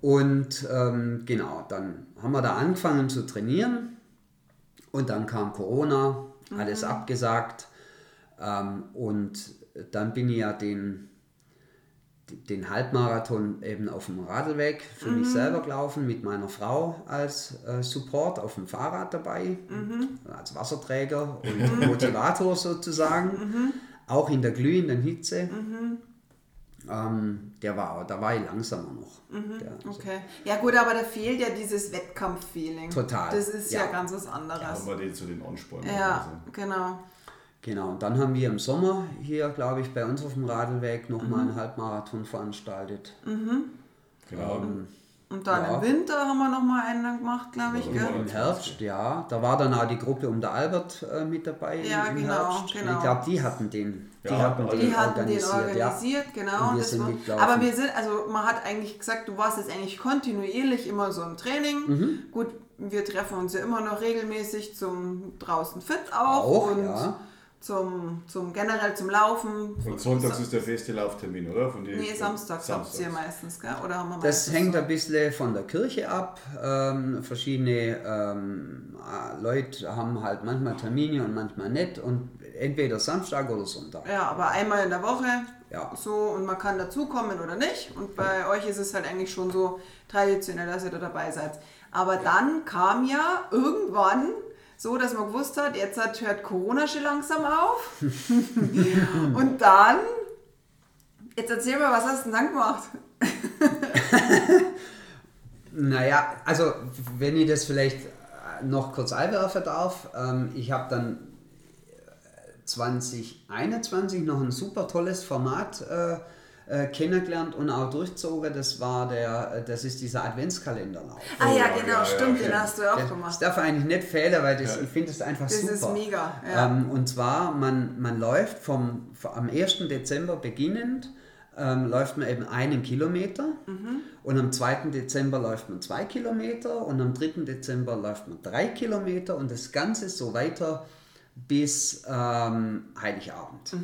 Und ähm, genau, dann haben wir da angefangen zu trainieren. Und dann kam Corona, alles abgesagt. Ähm, und dann bin ich ja den, den Halbmarathon eben auf dem Radlweg für mich selber gelaufen, mit meiner Frau als äh, Support auf dem Fahrrad dabei, als Wasserträger und Motivator sozusagen, auch in der glühenden Hitze. Ähm, der war, da war ich langsamer noch. Der, Okay. Ja gut, aber da fehlt ja dieses Wettkampffeeling. Total, Das ist ja, ja. ganz was anderes. wir die zu den Anspornen. Ja, Also. genau. Genau, und dann haben wir im Sommer hier, glaube ich, bei uns auf dem Radlweg nochmal einen Halbmarathon veranstaltet. Genau. Und dann Ja. im Winter haben wir noch mal einen dann gemacht, glaube ich. Ja, Gell? Im Herbst, ja. Da war dann auch die Gruppe um der Albert äh, mit dabei Ja, im genau, Herbst. genau. Ich glaube, die hatten den, die Ja, hatten den Die hatten den organisiert. Ja. organisiert, genau. Und wir das sind war, aber wir sind, also man hat eigentlich gesagt, du warst jetzt eigentlich kontinuierlich immer so im Training. Mhm. Gut, wir treffen uns ja immer noch regelmäßig zum draußen fit auch. Auch, und ja. Zum, zum generell zum Laufen. Und sonntags ist der feste Lauftermin, oder? Von Nee, samstags habt ihr meistens, gell? Oder haben wir Das meistens hängt so? ein bisschen von der Kirche ab. Ähm, verschiedene ähm, äh, Leute haben halt manchmal Termine und manchmal nicht. Und entweder Samstag oder Sonntag. Ja, aber einmal in der Woche. Ja. So, und man kann dazukommen oder nicht. Und bei euch ist es halt eigentlich schon so traditionell, dass ihr da dabei seid. Aber dann kam ja irgendwann so, dass man gewusst hat, jetzt hört Corona schon langsam auf. <laughs> und dann, jetzt erzähl mal, was hast du denn dann gemacht? <laughs> Naja, also wenn ich das vielleicht noch kurz einwerfen darf, ähm, ich habe dann 2021 noch ein super tolles Format äh, äh, kennengelernt und auch durchzogen. Das war der, das ist dieser Adventskalenderlauf. Ah ja, ja, genau, ja, ja, stimmt, den ja. hast du auch Das, gemacht. das darf eigentlich nicht fehlen, weil das, Ja. ich finde das einfach Das super. ist mega, ja. Ähm, und zwar, man, man läuft vom, am 1. Dezember beginnend, ähm, läuft man eben einen Kilometer Mhm. und am 2. Dezember läuft man zwei Kilometer und am 3. Dezember läuft man drei Kilometer und das Ganze so weiter bis ähm, Heiligabend.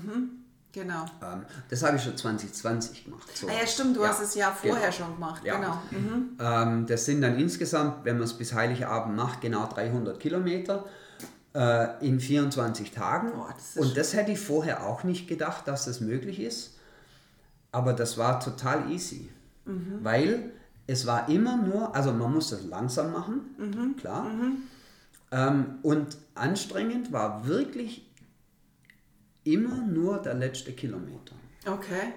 Genau. Ähm, das habe ich schon 2020 gemacht. So. Ah ja, stimmt, du Ja, hast es ja vorher genau. schon gemacht. Ja. Genau. Mhm. Ähm, das sind dann insgesamt, wenn man es bis Heiligabend macht, genau 300 Kilometer äh, in 24 Tagen. Boah, das ist Und das hätte ich vorher auch nicht gedacht, dass das möglich ist. Aber das war total easy. Mhm. Weil es war immer nur, also man muss das langsam machen, Mhm. klar. Ähm, und anstrengend war wirklich immer nur der letzte Kilometer. Okay.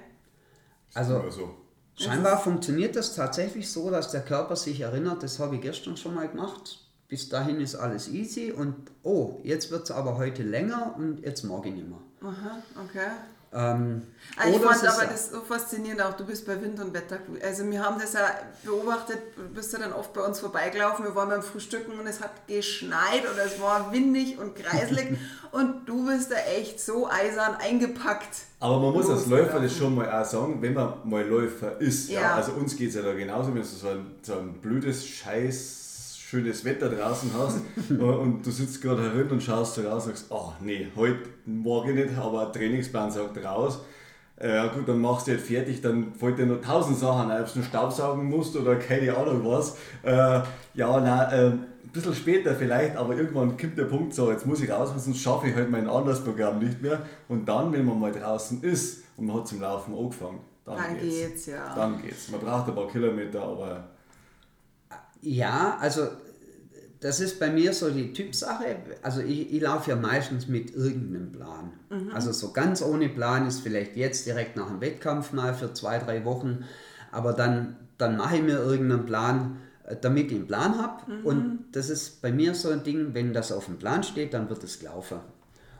Also Immer so. Scheinbar funktioniert das tatsächlich so, dass der Körper sich erinnert, das habe ich gestern schon mal gemacht. Bis dahin ist alles easy und oh, jetzt wird es aber heute länger und jetzt morgen nicht mehr. Aha, okay. Ähm, Also ich fand aber das so faszinierend auch, du bist bei Wind und Wetter. Also wir haben das ja beobachtet, du bist ja dann oft bei uns vorbeigelaufen, wir waren beim Frühstücken und es hat geschneit und es war windig und kreislig <laughs> und du bist da echt so eisern eingepackt. Aber man muss als. Läufer das schon mal auch sagen, wenn man mal Läufer ist. Ja. Ja. Also uns geht es ja da genauso, wenn du so ein, so ein blödes, scheiß, schönes Wetter draußen hast <laughs> und du sitzt gerade herin und schaust so raus und sagst, oh nee, heute morgen nicht, aber Trainingsplan sagt raus. Äh, Ja gut, dann machst du halt fertig, dann fällt dir noch tausend Sachen ein, ob du Staubsaugen musst oder keine Ahnung was. Äh, ja, nein, äh, ein bisschen später vielleicht, aber irgendwann kommt der Punkt, so jetzt muss ich raus, sonst schaffe ich halt mein anderes Programm nicht mehr. Und dann, wenn man mal draußen ist und man hat zum Laufen angefangen, dann, Dann geht's. geht's, ja. Dann geht's. Man braucht ein paar Kilometer, aber Ja, also das ist bei mir so die Typsache. Also ich, ich laufe ja meistens mit irgendeinem Plan. Also so ganz ohne Plan ist vielleicht jetzt direkt nach dem Wettkampf mal für zwei, drei Wochen. Aber dann, dann mache ich mir irgendeinen Plan, äh, damit ich einen Plan habe. Und das ist bei mir so ein Ding, wenn das auf dem Plan steht, dann wird es gelaufen.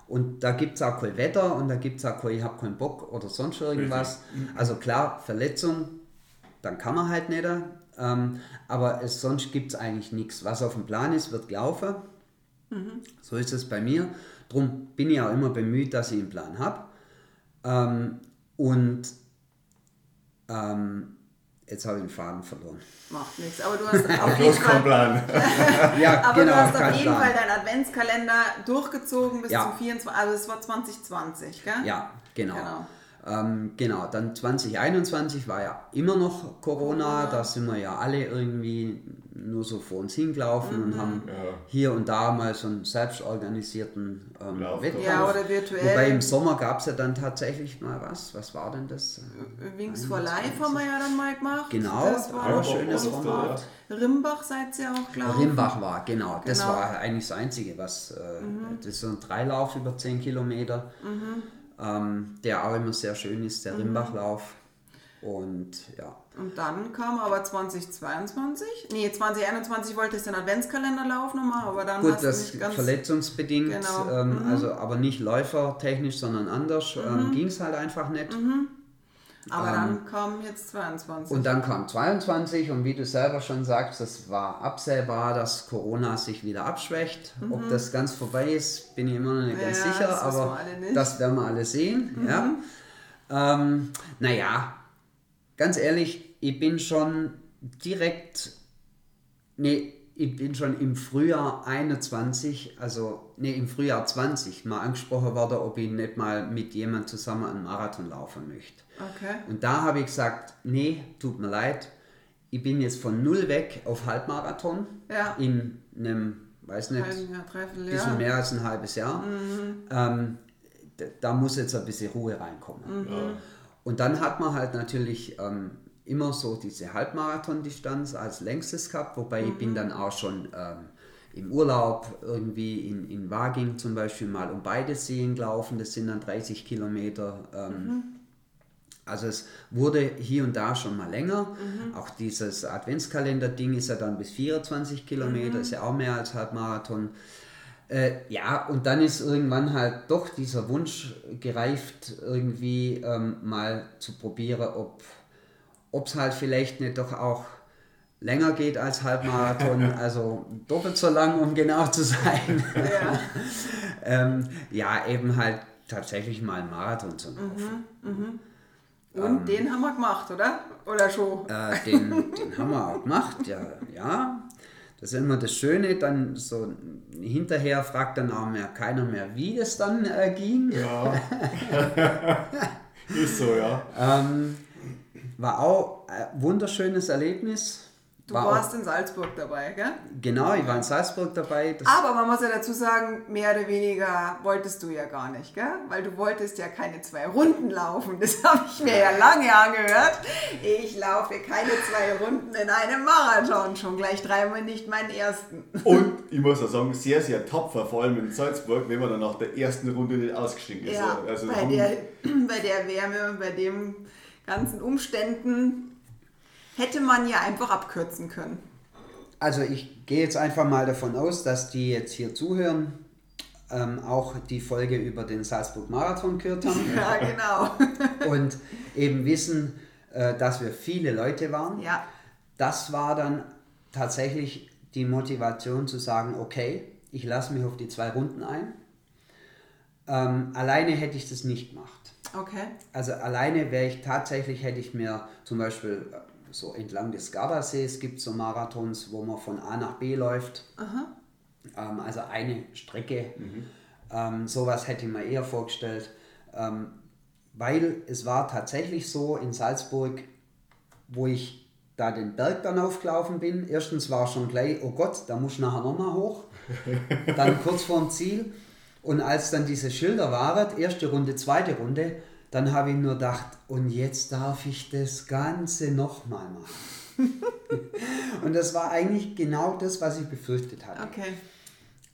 Und da gibt es auch kein Wetter und da gibt es auch kein, ich habe keinen Bock oder sonst irgendwas. Also klar, Verletzung, dann kann man halt nicht. Ähm, aber es, sonst gibt es eigentlich nichts. Was auf dem Plan ist, wird gelaufen. So ist es bei mir. Darum bin ich auch immer bemüht, dass ich einen Plan habe. Ähm, und ähm, jetzt habe ich den Faden verloren. Macht nichts. Aber du <laughs> hast auf jeden Fall, Plan. <laughs> Ja, aber genau, du hast auf jeden Plan. Fall deinen Adventskalender durchgezogen bis Ja. zum 24. Also es war 2020, gell? Ja, genau. Genau. Ähm, genau, dann 2021 war ja immer noch Corona, da sind wir ja alle irgendwie nur so vor uns hingelaufen und haben Ja. hier und da mal so einen selbstorganisierten ähm, Lauf- Wettkampf. Ja, oder virtuell. Wobei im Sommer gab es ja dann tatsächlich mal was. Was war denn das? Wings for Life haben wir ja dann mal gemacht. Genau, das war auch ein schönes Format. Rimbach seid ihr auch, glaube ich. Rimbach war, genau. Das Genau. Mhm. war eigentlich das Einzige, was. Äh, Das ist so ein Dreilauf über 10 Kilometer, ähm, der auch immer sehr schön ist, Mhm. der Rimbachlauf. Und ja. Und dann kam aber 2022, nee, 2021 wollte ich den Adventskalenderlauf nochmal, aber dann Gut, das nicht ganz... verletzungsbedingt, Genau. ähm, also aber nicht läufertechnisch, sondern anders, Mhm. ähm, ging es halt einfach nicht. Aber dann kam jetzt 22. Und dann kam 22 und wie du selber schon sagst, das war absehbar, dass Corona sich wieder abschwächt. Ob das ganz vorbei ist, bin ich immer noch nicht ganz Mhm. Ja, sicher, das aber. Mhm. das werden wir alle sehen. Ja. Ähm, naja, ganz ehrlich, ich bin schon direkt, nee, ich bin schon im Frühjahr 21, also nee, im Frühjahr 20 mal angesprochen worden, ob ich nicht mal mit jemand zusammen einen Marathon laufen möchte. Okay. Und da habe ich gesagt, nee, tut mir leid, ich bin jetzt von null weg auf Halbmarathon Ja. in einem, weiß nicht, dreiviertel bisschen mehr als ein halbes Jahr. Ähm, d- da muss jetzt ein bisschen Ruhe reinkommen. Und dann hat man halt natürlich ähm, immer so diese Halbmarathon-Distanz als längstes gehabt, wobei ich bin dann auch schon ähm, im Urlaub irgendwie in, in Waging zum Beispiel mal um beide Seen gelaufen, das sind dann 30 Kilometer. Ähm, Also es wurde hier und da schon mal länger. Auch dieses Adventskalender-Ding ist ja dann bis 24 Kilometer, ist ja auch mehr als Halbmarathon. Äh, ja, und dann ist irgendwann halt doch dieser Wunsch gereift, irgendwie ähm, mal zu probieren, ob es halt vielleicht nicht doch auch länger geht als Halbmarathon, <laughs> also doppelt so lang, um genau zu sein. Ja. <laughs> ähm, ja, eben halt tatsächlich mal einen Marathon zu laufen. Und den haben wir gemacht, oder? Oder schon? Äh, den, den haben wir auch gemacht, ja, ja. Das ist immer das Schöne, dann so hinterher fragt dann auch mehr keiner mehr, wie es dann äh, ging. Ja. <laughs> ist so, ja. Ähm, war auch ein wunderschönes Erlebnis. Du war warst auch, in Salzburg dabei, gell? genau, ich war in Salzburg dabei. Das, Aber man muss ja dazu sagen, mehr oder weniger wolltest du ja gar nicht, gell? Weil du wolltest ja keine zwei Runden laufen. Das <laughs> habe ich mir ja lange angehört. Ich laufe keine zwei Runden in einem Marathon. Schon gleich dreimal nicht meinen ersten. Und ich muss auch sagen, sehr, sehr tapfer, vor allem in Salzburg, wenn man dann nach der ersten Runde nicht ausgestiegen ist. Ja, also, bei, haben- der, <clears throat> bei der Wärme und bei den ganzen Umständen hätte man ja einfach abkürzen können. Also ich gehe jetzt einfach mal davon aus, dass die jetzt hier zuhören, ähm, auch die Folge über den Salzburg Marathon gehört haben <laughs> Ja, genau. <laughs> und eben wissen, äh, dass wir viele Leute waren. Ja, Das war dann tatsächlich die Motivation zu sagen, okay, ich lasse mich auf die zwei Runden ein. Ähm, alleine hätte ich das nicht gemacht. Okay. Also alleine wäre ich tatsächlich, hätte ich mir zum Beispiel äh, so entlang des Gardasees gibt so Marathons, wo man von A nach B läuft. Ähm, also eine Strecke. Ähm, sowas hätte ich mir eher vorgestellt. Ähm, weil es war tatsächlich so in Salzburg, wo ich da den Berg dann aufgelaufen bin. Erstens war schon gleich, oh Gott, da muss ich nachher nochmal hoch. <laughs> dann kurz vorm Ziel. Und als dann diese Schilder waren, erste Runde, zweite Runde, dann habe ich nur gedacht, und jetzt darf ich das Ganze nochmal machen. <laughs> und das war eigentlich genau das, was ich befürchtet hatte. Okay.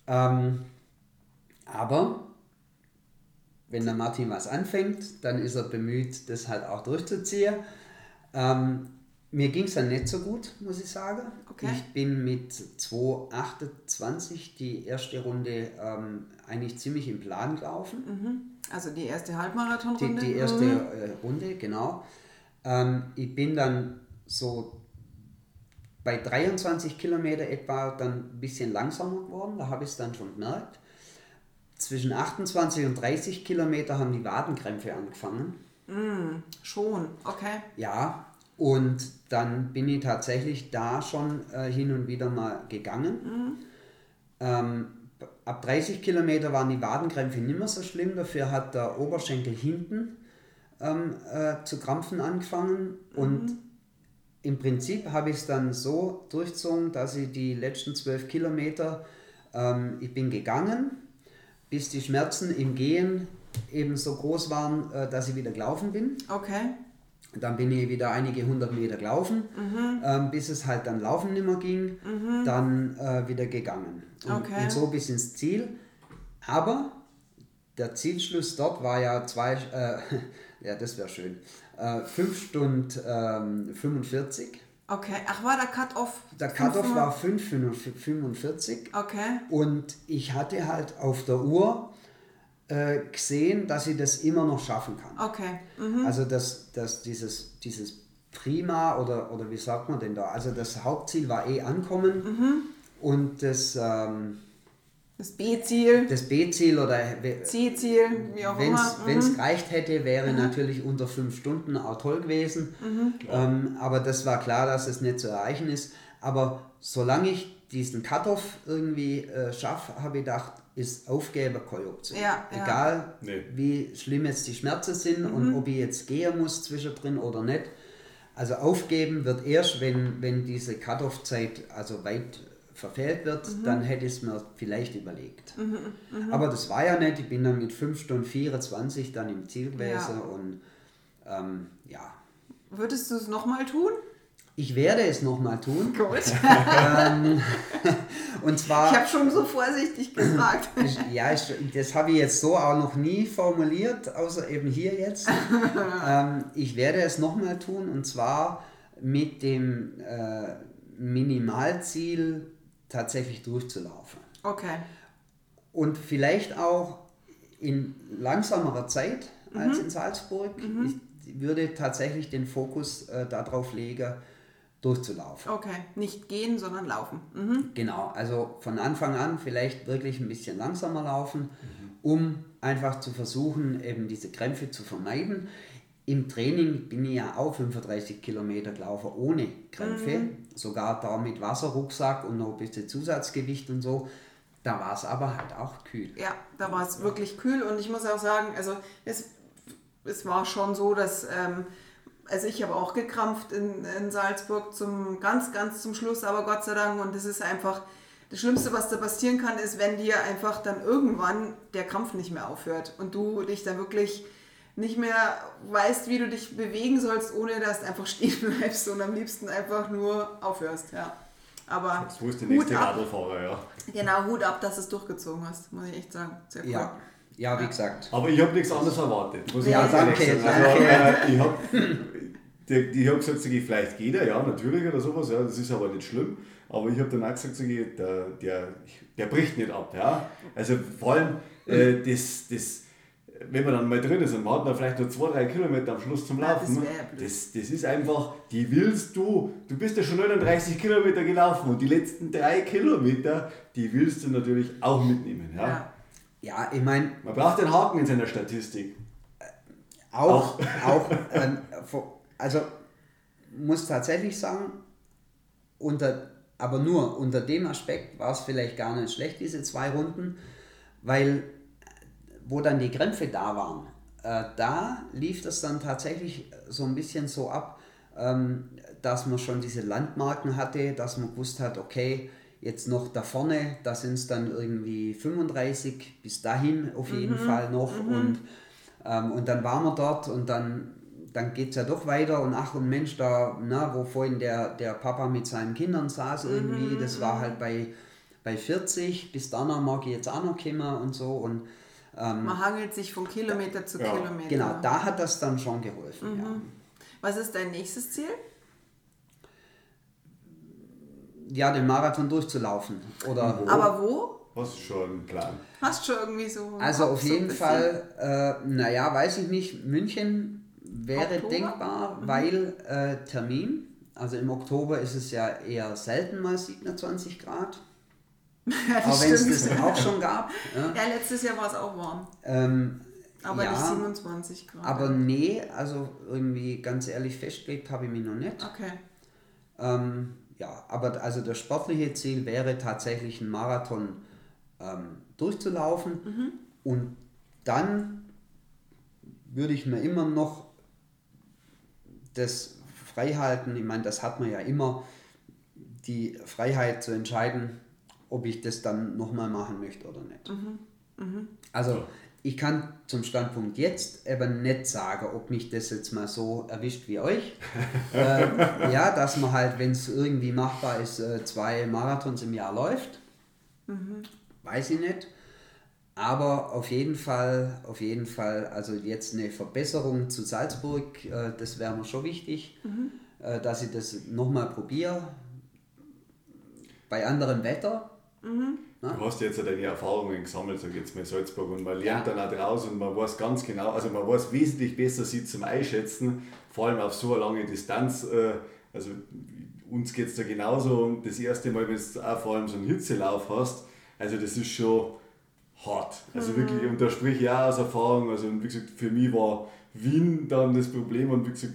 Ähm, aber wenn der Martin was anfängt, dann ist er bemüht, das halt auch durchzuziehen. Ähm, mir ging es dann nicht so gut, muss ich sagen. Okay. Ich bin mit 2,28 die erste Runde ähm, eigentlich ziemlich im Plan gelaufen. Also die erste Die, Halbmarathonrunde. die erste Mhm. äh, Runde, genau. Ähm, ich bin dann so bei 23 Kilometer etwa dann ein bisschen langsamer geworden, da habe ich es dann schon gemerkt. Zwischen 28 und 30 Kilometer haben die Wadenkrämpfe angefangen. Schon, okay. Ja, und dann bin ich tatsächlich da schon äh, hin und wieder mal gegangen. Ähm, ab 30 Kilometer waren die Wadenkrämpfe nicht mehr so schlimm, dafür hat der Oberschenkel hinten ähm, äh, zu krampfen angefangen und im Prinzip habe ich es dann so durchgezogen, dass ich die letzten 12 Kilometer, ähm, ich bin gegangen, bis die Schmerzen im Gehen eben so groß waren, äh, dass ich wieder gelaufen bin. Okay. Dann bin ich wieder einige hundert Meter gelaufen, ähm, bis es halt dann laufen nicht mehr ging, dann äh, wieder gegangen. Und, Okay. und so bis ins Ziel. Aber der Zielschluss dort war ja zwei, äh, <laughs> ja das wäre schön, äh, 5 Stunden ähm, 45. Okay. Ach, war der Cut-Off? Der Cut-Off war 5,45 Okay. und ich hatte halt auf der Uhr äh, gesehen, dass ich das immer noch schaffen kann. Okay. Mhm. Also das, das, dieses, dieses Prima oder, oder wie sagt man denn da? Also das Hauptziel war eh ankommen Mhm. und das, ähm, Das B-Ziel, das B-Ziel oder C-Ziel, wie auch wenn immer. es Mhm. gereicht hätte, wäre natürlich unter fünf Stunden auch toll gewesen. Mhm. Ähm, aber das war klar, dass es nicht zu erreichen ist. Aber solange ich diesen Cut-Off irgendwie äh, schaffe, habe ich gedacht, ist Option. Ja, ja. Egal, Nee. wie schlimm jetzt die Schmerzen sind und ob ich jetzt gehen muss zwischendrin oder nicht. Also aufgeben wird erst, wenn, wenn diese Cut-Off-Zeit also weit verfehlt wird, dann hätte ich es mir vielleicht überlegt. Aber das war ja nicht. Ich bin dann mit 5 Stunden 24 dann im Ziel gewesen Ja. und ähm, ja. Würdest du es nochmal tun? Ich werde es nochmal tun. Gut. <laughs> Und zwar. Ich habe schon so vorsichtig gefragt. <laughs> Ja, ich, das habe ich jetzt so auch noch nie formuliert, außer eben hier jetzt. ähm, ich werde es nochmal tun und zwar mit dem äh, Minimalziel tatsächlich durchzulaufen. Okay. Und vielleicht auch in langsamerer Zeit als Mhm. in Salzburg. Ich würde tatsächlich den Fokus äh, darauf legen, durchzulaufen. Okay. Nicht gehen, sondern laufen. Mhm. Genau, also von Anfang an vielleicht wirklich ein bisschen langsamer laufen, um einfach zu versuchen, eben diese Krämpfe zu vermeiden. Im Training bin ich ja auch 35 Kilometer gelaufen ohne Krämpfe, sogar da mit Wasserrucksack und noch ein bisschen Zusatzgewicht und so. Da war es aber halt auch kühl. Ja, da war es wirklich kühl und ich muss auch sagen, also es, es war schon so, dass, ähm, also ich habe auch gekrampft in, in Salzburg zum ganz, ganz zum Schluss, aber Gott sei Dank und das ist einfach, das Schlimmste, was da passieren kann, ist, wenn dir einfach dann irgendwann der Krampf nicht mehr aufhört und du dich dann wirklich nicht mehr weißt, wie du dich bewegen sollst, ohne dass du einfach <laughs> stehen bleibst und am liebsten einfach nur aufhörst, ja. Aber Das wusste der Hut nächste ab, Radlfahrer, ja. genau, Hut ab, dass du es durchgezogen hast, muss ich echt sagen. Sehr cool. Ja, ja wie gesagt. Aber ich habe nichts anderes erwartet. Muss ich Ja, ehrlich danke, sagen. Also, danke. äh, ich habe ich hab gesagt, sag ich, vielleicht geht er, ja, natürlich oder sowas, ja, das ist aber nicht schlimm. Aber ich habe dann auch gesagt, sag ich, der, der, der bricht nicht ab. Ja. Also vor allem, äh, das, das, wenn man dann mal drin ist und man hat dann vielleicht nur zwei, drei Kilometer am Schluss zum Ja, Laufen, das wär blöd. das, das ist einfach, die willst du, du bist ja schon 39 Kilometer gelaufen und die letzten drei Kilometer, die willst du natürlich auch mitnehmen. Ja. Ja. Ja, ich meine, Man braucht den Haken in seiner Statistik. Auch, auch ähm, vor- also muss tatsächlich sagen, unter, aber nur unter dem Aspekt war es vielleicht gar nicht schlecht, diese zwei Runden, weil wo dann die Krämpfe da waren, äh, da lief das dann tatsächlich so ein bisschen so ab, ähm, dass man schon diese Landmarken hatte, dass man gewusst hat, okay, jetzt noch da vorne, da sind es dann irgendwie 35, bis dahin auf jeden Fall noch und ähm, und dann waren wir dort und dann, dann geht es ja doch weiter und ach und Mensch, da, na, wo vorhin der, der Papa mit seinen Kindern saß irgendwie, das war halt bei, bei 40, bis dann mag ich jetzt auch noch kommen und so und Man hangelt sich von Kilometer zu Ja. Kilometer. genau, da hat das dann schon geholfen, ja. Was ist dein nächstes Ziel? Ja, den Marathon durchzulaufen oder... Aber wo? Hast du schon einen Plan? Hast du schon irgendwie so. Also auf so jeden? Fall, äh, naja, weiß ich nicht, München wäre Oktober? denkbar, weil äh, Termin, also im Oktober ist es ja eher selten mal 27 Grad, <laughs> ja, auch wenn es das auch schon gab. Ja. Ja, letztes Jahr war es auch warm. Ähm, Aber ja, nicht 27 Grad. aber nee, also irgendwie ganz ehrlich festgelegt habe ich mich noch nicht. Okay. Ähm, ja, aber also das sportliche Ziel wäre tatsächlich einen Marathon ähm, durchzulaufen und dann würde ich mir immer noch das Freihalten, ich meine, das hat man ja immer, die Freiheit zu entscheiden, ob ich das dann nochmal machen möchte oder nicht. Also ich kann zum Standpunkt jetzt eben nicht sagen, ob mich das jetzt mal so erwischt wie euch. <laughs> ähm, ja, dass man halt, wenn es irgendwie machbar ist, äh, zwei Marathons im Jahr läuft. Weiß ich nicht. Aber auf jeden Fall, auf jeden Fall, also jetzt eine Verbesserung zu Salzburg, äh, das wäre mir schon wichtig, äh, dass ich das nochmal probiere. Bei anderem Wetter. Du hast jetzt ja deine Erfahrungen gesammelt, sag ich jetzt mal in Salzburg, und man lernt Ja. dann auch draus und man weiß ganz genau, also man weiß wesentlich besser, sie zum Einschätzen, vor allem auf so eine lange Distanz. äh, Also uns geht es da genauso und das erste Mal, wenn du auch vor allem so einen Hitzelauf hast, also das ist schon hart. Also wirklich, und da spreche ich auch aus Erfahrung, also und wie gesagt, für mich war Wien dann das Problem und wie gesagt,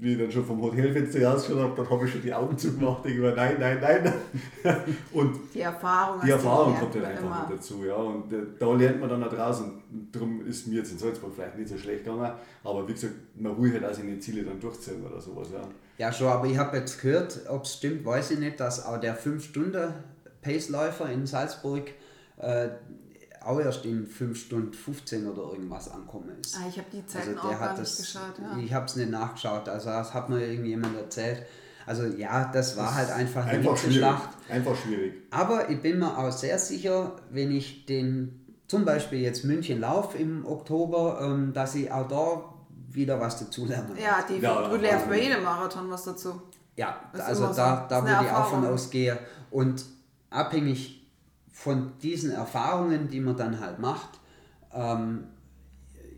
wie ich dann schon vom Hotelfenster rausgeschaut habe, dann habe ich schon die Augen zugemacht. Ich war nein, nein, nein. <laughs> Und die Erfahrung, die Erfahrung kommt dann einfach immer. mit dazu. Ja. Und äh, da lernt man dann auch draußen. Darum ist mir jetzt in Salzburg vielleicht nicht so schlecht gegangen. Aber wie gesagt, man will halt auch seine Ziele dann durchziehen oder sowas. Ja, ja schon, aber ich habe jetzt gehört, ob es stimmt, weiß ich nicht, dass auch der 5-Stunden-Paceläufer in Salzburg äh, auch erst in 5 Stunden 15 oder irgendwas ankommen ist. Ah, ich habe die Zeiten also auch gar nicht das, geschaut. Ja. Ich habe es nicht nachgeschaut, also das hat mir irgendjemand erzählt. Also ja, das war das halt einfach eine einfach Schlacht. Einfach schwierig. Aber ich bin mir auch sehr sicher, wenn ich den zum Beispiel jetzt München laufe im Oktober, ähm, dass ich auch da wieder was dazu lerne. Ja, die, ja, du lernst bei jedem Marathon was dazu. Ja, also da, da würde ich auch von ausgehen. Und abhängig von diesen Erfahrungen, die man dann halt macht, ähm,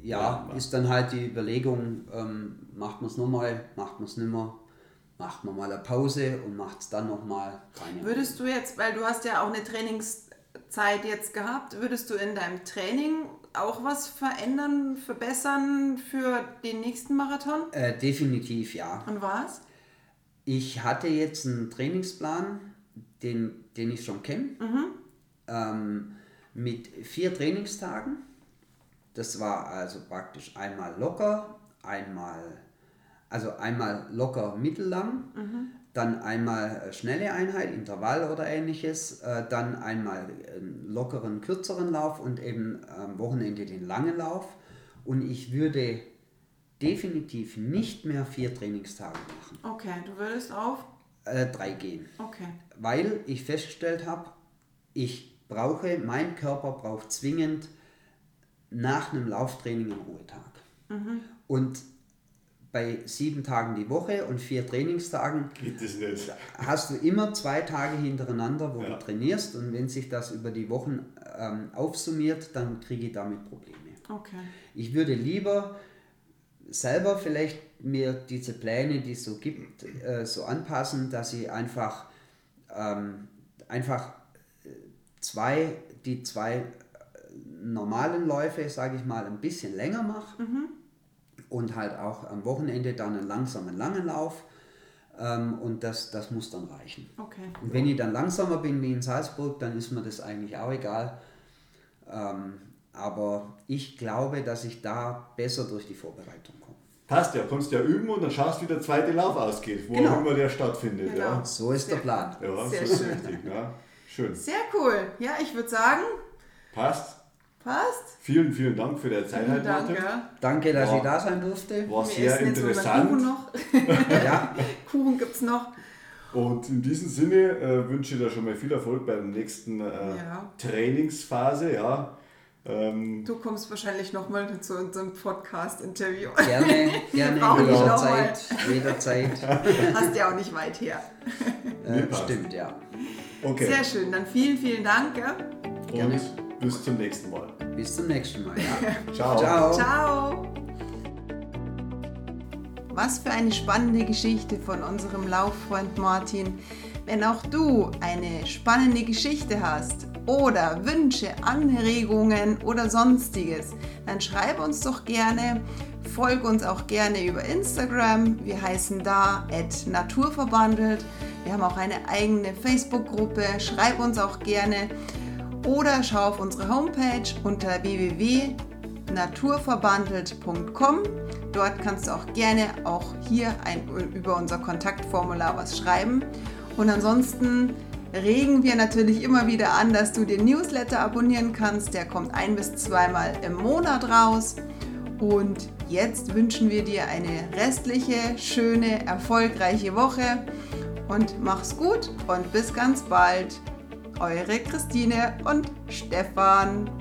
ja, ja, ist dann halt die Überlegung, ähm, macht man es nochmal, macht man es nicht mehr, macht man mal eine Pause und macht es dann nochmal. Würdest du jetzt, weil du hast ja auch eine Trainingszeit jetzt gehabt, würdest du in deinem Training auch was verändern, verbessern für den nächsten Marathon? Äh, definitiv ja. Und was? Ich hatte jetzt einen Trainingsplan, den, den ich schon kenne. Mhm ähm, mit vier Trainingstagen. Das war also praktisch einmal locker, einmal, also einmal locker mittellang, mhm. dann einmal schnelle Einheit, Intervall oder ähnliches, äh, dann einmal einen lockeren, kürzeren Lauf und eben am Wochenende den langen Lauf. Und ich würde definitiv nicht mehr vier Trainingstage machen. Okay, du würdest auf? Äh, drei gehen. Okay. Weil ich festgestellt habe, ich brauche, mein Körper braucht zwingend nach einem Lauftraining einen Ruhetag. Mhm. Und bei sieben Tagen die Woche und vier Trainingstagen hast du immer zwei Tage hintereinander, wo ja. du trainierst und wenn sich das über die Wochen ähm, aufsummiert, dann kriege ich damit Probleme. Okay. Ich würde lieber selber vielleicht mir diese Pläne, die es so gibt, äh, so anpassen, dass ich einfach, ähm, einfach zwei, die zwei äh, normalen Läufe, sage ich mal, ein bisschen länger mache mhm. und halt auch am Wochenende dann einen langsamen langen Lauf. Ähm, und das, das muss dann reichen. Okay. Und wenn ich dann langsamer bin wie in Salzburg, dann ist mir das eigentlich auch egal. Ähm, aber ich glaube, dass ich da besser durch die Vorbereitung komme. Passt ja, kannst ja üben und dann schaust, wie der zweite Lauf ausgeht, wo genau. auch immer der stattfindet. Genau. Ja. So ist Sehr der Plan. Ja, Sehr so schön. Richtig, ja. Schön. Sehr cool. Ja, ich würde sagen. Passt. Passt. Vielen, vielen Dank für die Zeit heute. Dank, ja. Danke, dass war, ich da sein durfte. War Wir sehr interessant. Kuchen noch. <laughs> ja. <laughs> Kuchen gibt es noch. Und in diesem Sinne äh, wünsche ich dir schon mal viel Erfolg bei der nächsten äh, ja. Trainingsphase. Ja. Ähm, du kommst wahrscheinlich nochmal zu unserem Podcast-Interview. Gerne, <laughs> gerne, jederzeit, jederzeit. <laughs> Hast ja auch nicht weit her. Äh, stimmt, ja. Okay. Sehr schön, dann vielen, vielen Dank. Ja? Gerne. bis zum nächsten Mal. Bis zum nächsten Mal, ja. <laughs> Ciao. Ciao. Ciao. Was für eine spannende Geschichte von unserem Lauffreund Martin. Wenn auch du eine spannende Geschichte hast oder Wünsche, Anregungen oder sonstiges, dann schreib uns doch gerne. Folge uns auch gerne über Instagram. Wir heißen da naturverbandelt. Wir haben auch eine eigene Facebook-Gruppe. Schreib uns auch gerne oder schau auf unsere Homepage unter www.naturverbandelt.com. Dort kannst du auch gerne auch hier ein, über unser Kontaktformular was schreiben. Und ansonsten regen wir natürlich immer wieder an, dass du den Newsletter abonnieren kannst. Der kommt ein bis zweimal im Monat raus. Und jetzt wünschen wir dir eine restliche, schöne, erfolgreiche Woche und mach's gut und bis ganz bald. Eure Christine und Stefan.